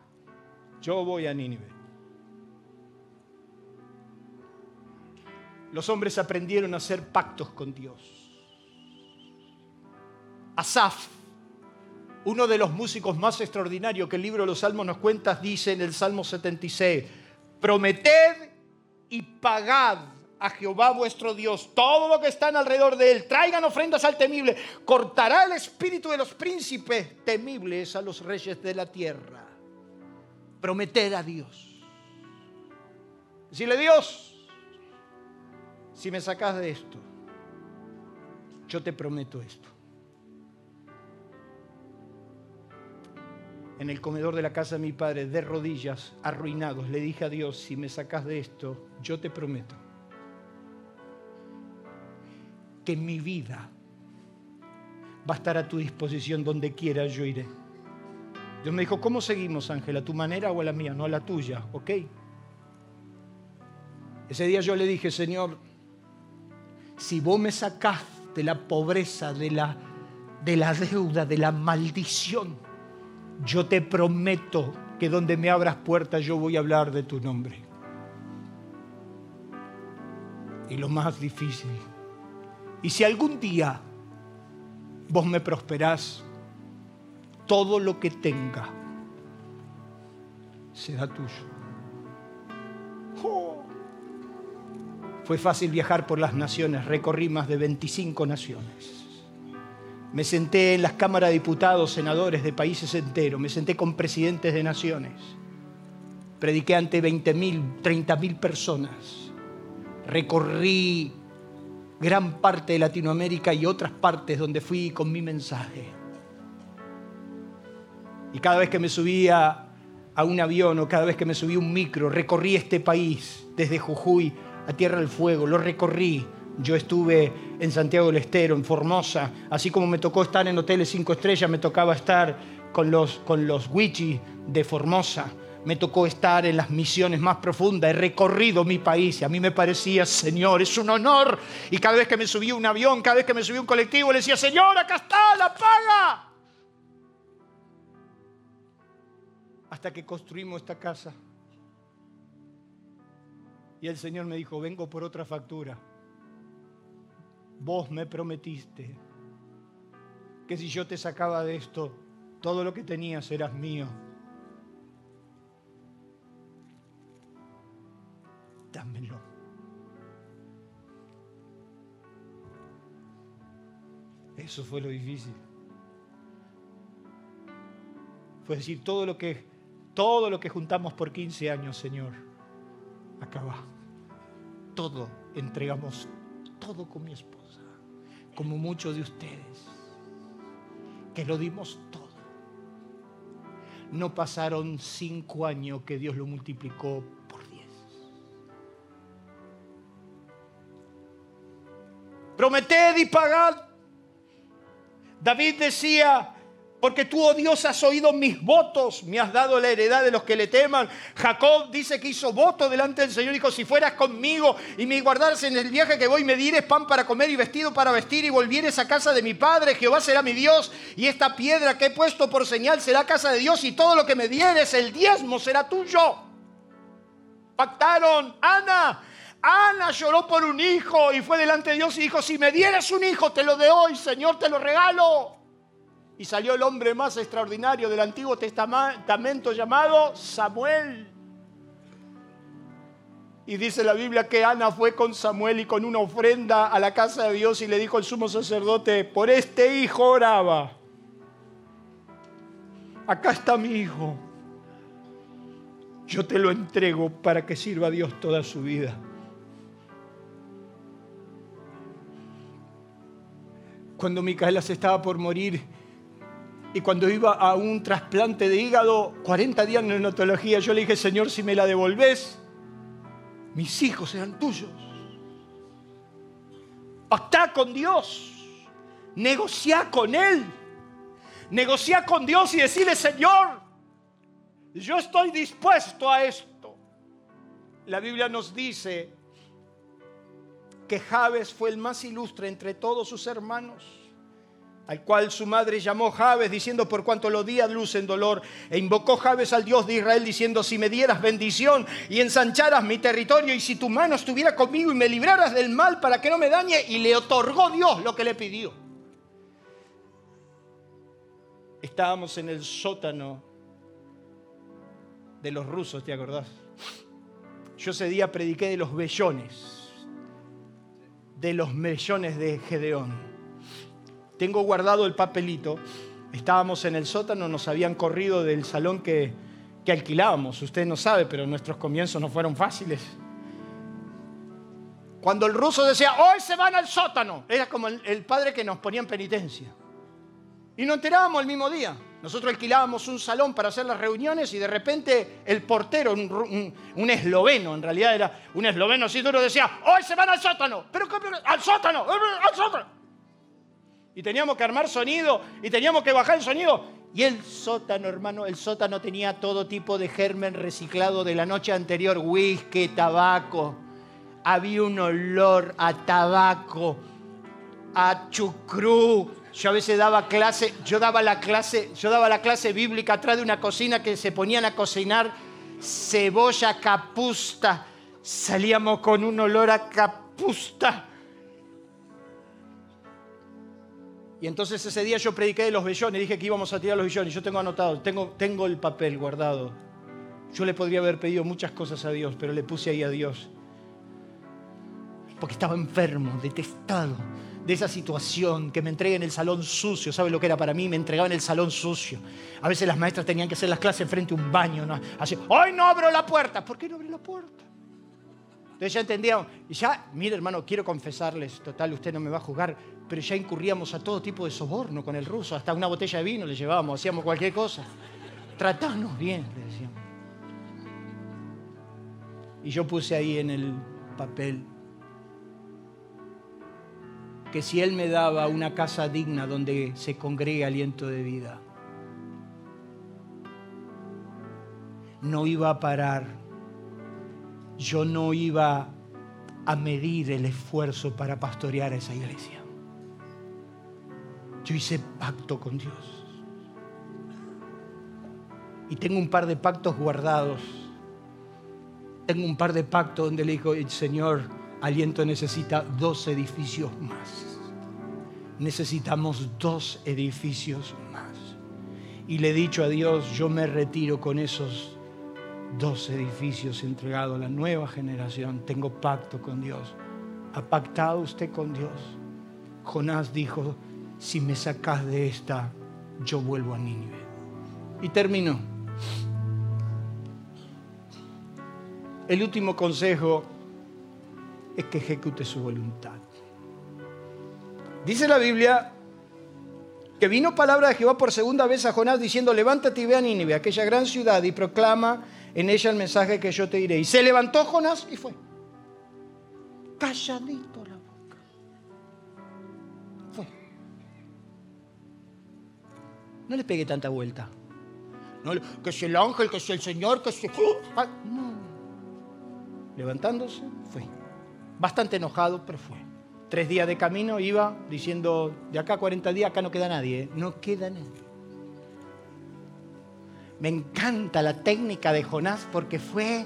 yo voy a Nínive. Los hombres aprendieron a hacer pactos con Dios. Asaf uno de los músicos más extraordinarios que el libro de los Salmos nos cuenta dice en el Salmo 76, prometed y pagad a Jehová vuestro Dios todo lo que está alrededor de él, traigan ofrendas al temible, cortará el espíritu de los príncipes temibles a los reyes de la tierra. Prometer a Dios. Decirle, Dios, si me sacas de esto, yo te prometo esto. En el comedor de la casa de mi padre, de rodillas, arruinados, le dije a Dios, si me sacas de esto, yo te prometo que mi vida va a estar a tu disposición donde quiera yo iré. Dios me dijo, ¿cómo seguimos, Ángel? ¿A tu manera o a la mía? No a la tuya, ¿ok? Ese día yo le dije, Señor, si vos me sacás de la pobreza, de la, de la deuda, de la maldición, yo te prometo que donde me abras puertas yo voy a hablar de tu nombre. Y lo más difícil, y si algún día vos me prosperás, todo lo que tenga será tuyo. Oh. Fue fácil viajar por las naciones, recorrí más de 25 naciones. Me senté en las cámaras de diputados, senadores de países enteros, me senté con presidentes de naciones, prediqué ante 20.000, 30.000 personas, recorrí gran parte de Latinoamérica y otras partes donde fui con mi mensaje. Y cada vez que me subía a un avión o cada vez que me subía a un micro, recorrí este país desde Jujuy a Tierra del Fuego, lo recorrí yo estuve en Santiago del Estero, en Formosa, así como me tocó estar en hoteles cinco estrellas, me tocaba estar con los, con los Wichi de Formosa, me tocó estar en las misiones más profundas, he recorrido mi país y a mí me parecía, Señor, es un honor. Y cada vez que me subí a un avión, cada vez que me subí a un colectivo, le decía, Señor, acá está la paga. Hasta que construimos esta casa. Y el Señor me dijo, vengo por otra factura vos me prometiste que si yo te sacaba de esto, todo lo que tenías eras mío. Dámelo. Eso fue lo difícil. Fue decir, todo lo que, todo lo que juntamos por 15 años, Señor, acaba. Todo, entregamos todo con mi esposa como muchos de ustedes, que lo dimos todo. No pasaron cinco años que Dios lo multiplicó por diez. Prometed y pagad. David decía, porque tú, oh Dios, has oído mis votos, me has dado la heredad de los que le teman. Jacob dice que hizo voto delante del Señor, dijo, si fueras conmigo y me guardaras en el viaje que voy, me dieres pan para comer y vestido para vestir y volvieres a casa de mi padre, Jehová será mi Dios y esta piedra que he puesto por señal será casa de Dios y todo lo que me dieres, el diezmo será tuyo. Pactaron, Ana, Ana lloró por un hijo y fue delante de Dios y dijo, si me dieras un hijo, te lo de hoy, Señor, te lo regalo y salió el hombre más extraordinario del Antiguo Testamento llamado Samuel. Y dice la Biblia que Ana fue con Samuel y con una ofrenda a la casa de Dios y le dijo al sumo sacerdote, por este hijo oraba. Acá está mi hijo. Yo te lo entrego para que sirva a Dios toda su vida. Cuando Micaela se estaba por morir, y cuando iba a un trasplante de hígado, 40 días en neonatología, yo le dije, Señor, si me la devolves, mis hijos serán tuyos. Pactá con Dios, negociá con Él, negociá con Dios y decirle, Señor, yo estoy dispuesto a esto. La Biblia nos dice que Javes fue el más ilustre entre todos sus hermanos al cual su madre llamó Jabes, diciendo por cuanto los días lucen dolor, e invocó Jabes al Dios de Israel, diciendo, si me dieras bendición y ensancharas mi territorio, y si tu mano estuviera conmigo y me libraras del mal para que no me dañe, y le otorgó Dios lo que le pidió. Estábamos en el sótano de los rusos, ¿te acordás? Yo ese día prediqué de los bellones, de los mellones de Gedeón tengo guardado el papelito. Estábamos en el sótano, nos habían corrido del salón que, alquilábamos. Usted no sabe, pero nuestros comienzos no fueron fáciles. Cuando el ruso decía, hoy se van al sótano, era como el, el padre que nos ponía en penitencia. Y nos enterábamos el mismo día. Nosotros alquilábamos un salón para hacer las reuniones y de repente el portero, un, esloveno, en realidad era un esloveno así duro, decía, hoy se van al sótano, pero al sótano, al sótano. Y teníamos que armar sonido y teníamos que bajar el sonido. Y el sótano, hermano, el sótano tenía todo tipo de germen reciclado de la noche anterior, whisky, tabaco. Había un olor a tabaco, a chucrú, yo a veces daba clase, yo daba la clase, yo daba la clase bíblica atrás de una cocina que se ponían a cocinar cebolla capusta. Salíamos con un olor a capusta. Y entonces ese día yo prediqué de los vellones, dije que íbamos a tirar los vellones. Yo tengo anotado, tengo, el papel guardado. Yo le podría haber pedido muchas cosas a Dios, pero le puse ahí a Dios. Porque estaba enfermo, detestado de esa situación, que me entreguen el salón sucio. ¿Sabe lo que era para mí? Me entregaban el salón sucio. A veces las maestras tenían que hacer las clases frente a un baño. Así, ¡hoy no abro la puerta! ¿Por qué no abro la puerta? Entonces ya entendíamos. Y ya, mire hermano, quiero confesarles, total, usted no me va a juzgar, pero ya incurríamos a todo tipo de soborno con el ruso. Hasta una botella de vino le llevábamos, hacíamos cualquier cosa. Tratanos bien, le decíamos. Y yo puse ahí en el papel que si Él me daba una casa digna donde se congregue aliento de vida, no iba a parar, yo no iba a medir el esfuerzo para pastorear a esa iglesia. Yo hice pacto con Dios. Y tengo un par de pactos guardados. Tengo un par de pactos donde le digo, Señor, Aliento necesita dos edificios más. Necesitamos dos edificios más. Y le he dicho a Dios, yo me retiro con esos dos edificios entregados a la nueva generación. Tengo pacto con Dios. ¿Ha pactado usted con Dios? Jonás dijo, si me sacas de esta, yo vuelvo a Nínive. Y terminó. El último consejo es que ejecute su voluntad. Dice la Biblia que vino palabra de Jehová por segunda vez a Jonás diciendo, levántate y ve a Nínive, aquella gran ciudad, y proclama en ella el mensaje que yo te diré. Y se levantó Jonás y fue. Calladito No le pegue tanta vuelta. No, que es el ángel, que es el Señor, que es el... No. Levantándose, fue bastante enojado, pero fue. Tres días de camino iba diciendo, de acá a 40 días, acá no queda nadie, ¿eh? no queda nadie. Me encanta la técnica de Jonás porque fue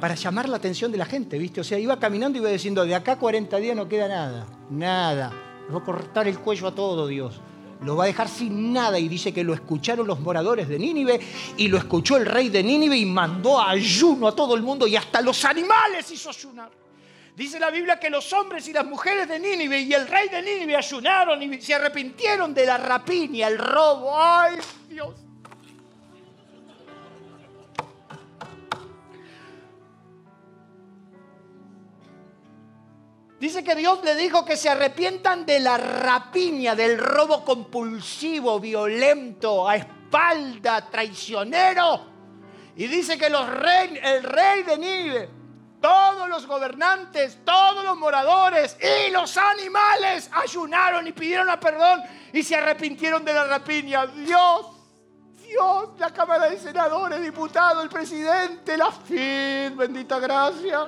para llamar la atención de la gente, ¿viste? O sea, iba caminando y iba diciendo, de acá a 40 días no queda nada, nada. Va a cortar el cuello a todo Dios. Lo va a dejar sin nada y dice que lo escucharon los moradores de Nínive y lo escuchó el rey de Nínive y mandó ayuno a todo el mundo y hasta los animales hizo ayunar. Dice la Biblia que los hombres y las mujeres de Nínive y el rey de Nínive ayunaron y se arrepintieron de la rapiña, el robo. ¡Ay, Dios! Dice que Dios le dijo que se arrepientan de la rapiña, del robo compulsivo, violento, a espalda, traicionero. Y dice que los rey, el rey de Nínive todos los gobernantes, todos los moradores y los animales ayunaron y pidieron a perdón y se arrepintieron de la rapiña. Dios, Dios, la Cámara de Senadores, diputados, el presidente, la FID, bendita gracia.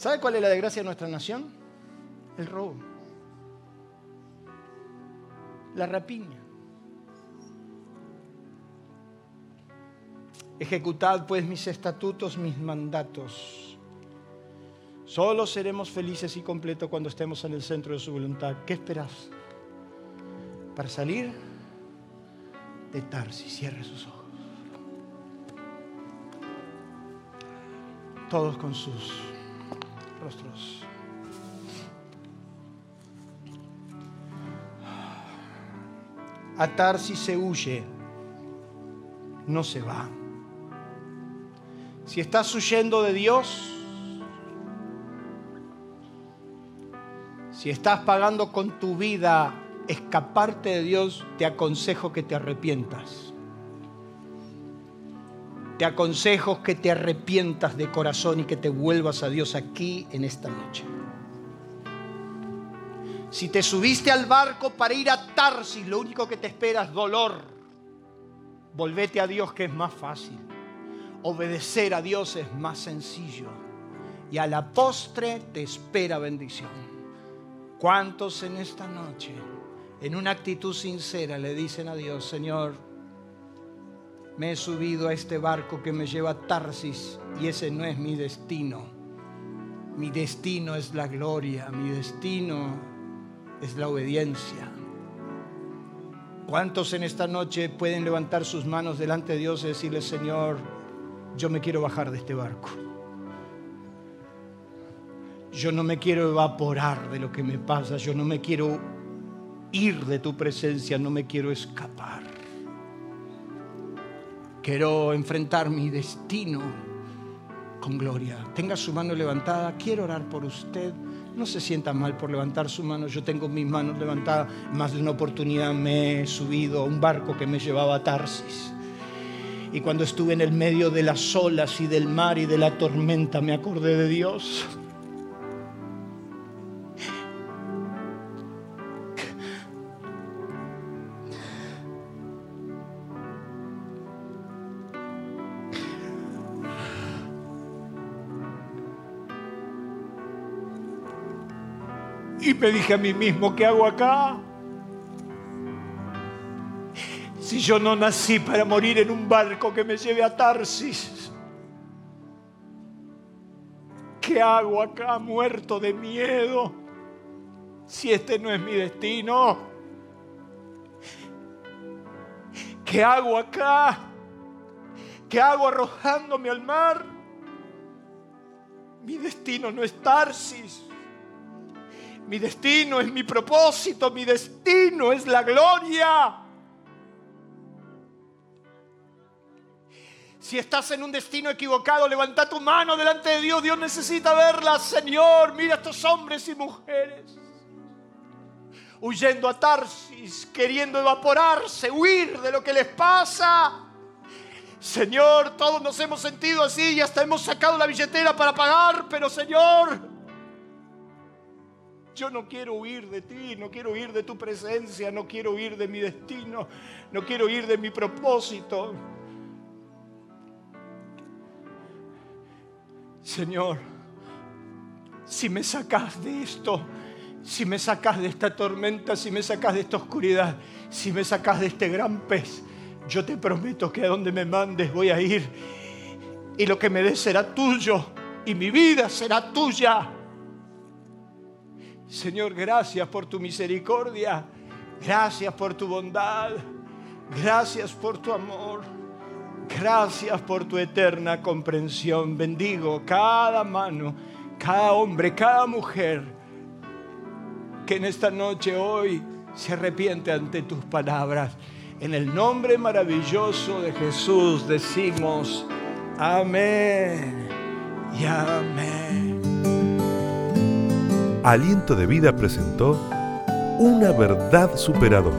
¿Sabe cuál es la desgracia de nuestra nación? El robo. La rapiña. Ejecutad pues mis estatutos, mis mandatos. Solo seremos felices y completos cuando estemos en el centro de su voluntad. ¿Qué esperas? Para salir de Tarsis, cierre sus ojos. Todos con sus rostros. A Tarsis se huye, no se va. Si estás huyendo de Dios, Si estás pagando con tu vida escaparte de Dios, te aconsejo que te arrepientas. Te aconsejo que te arrepientas de corazón y que te vuelvas a Dios aquí en esta noche. Si te subiste al barco para ir a Tarsis, lo único que te espera es dolor. Volvete a Dios que es más fácil. Obedecer a Dios es más sencillo. Y a la postre te espera bendición. ¿Cuántos en esta noche, en una actitud sincera, le dicen a Dios, Señor, me he subido a este barco que me lleva a Tarsis y ese no es mi destino? Mi destino es la gloria, mi destino es la obediencia. ¿Cuántos en esta noche pueden levantar sus manos delante de Dios y decirle, Señor, yo me quiero bajar de este barco? Yo no me quiero evaporar de lo que me pasa, yo no me quiero ir de tu presencia, no me quiero escapar. Quiero enfrentar mi destino con gloria. Tenga su mano levantada, quiero orar por usted. No se sienta mal por levantar su mano. Yo tengo mis manos levantadas. Más de una oportunidad me he subido a un barco que me llevaba a Tarsis. Y cuando estuve en el medio de las olas y del mar y de la tormenta, me acordé de Dios. Me dije a mí mismo, ¿qué hago acá? Si yo no nací para morir en un barco que me lleve a Tarsis. ¿Qué hago acá muerto de miedo? Si este no es mi destino. ¿Qué hago acá? ¿Qué hago arrojándome al mar? Mi destino no es Tarsis. Mi destino es mi propósito, mi destino es la gloria. Si estás en un destino equivocado, levanta tu mano delante de Dios. Dios necesita verla, Señor. Mira a estos hombres y mujeres huyendo a Tarsis, queriendo evaporarse, huir de lo que les pasa. Señor, todos nos hemos sentido así y hasta hemos sacado la billetera para pagar, pero Señor, yo no quiero huir de ti, no quiero huir de tu presencia, no quiero huir de mi destino, no quiero huir de mi propósito. Señor, si me sacas de esto, si me sacas de esta tormenta, si me sacas de esta oscuridad, si me sacas de este gran pez, yo te prometo que a donde me mandes voy a ir y lo que me des será tuyo y mi vida será tuya. Señor, gracias por tu misericordia, gracias por tu bondad, gracias por tu amor, gracias por tu eterna comprensión. Bendigo cada mano, cada hombre, cada mujer que en esta noche hoy se arrepiente ante tus palabras. En el nombre maravilloso de Jesús decimos amén y amén. Aliento de Vida presentó Una verdad superadora.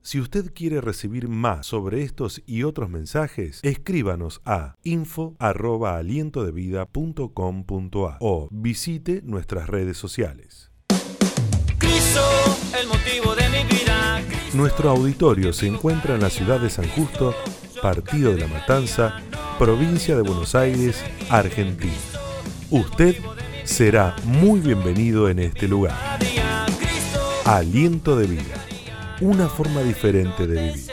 Si usted quiere recibir más sobre estos y otros mensajes, escríbanos a info@alientodevida.com.a o visite nuestras redes sociales. Cristo, el motivo de mi vida. Nuestro auditorio se encuentra en la ciudad de San Justo, Partido de la Matanza, provincia de Buenos Aires, Argentina. Usted será muy bienvenido en este lugar. Aliento de vida, una forma diferente de vivir.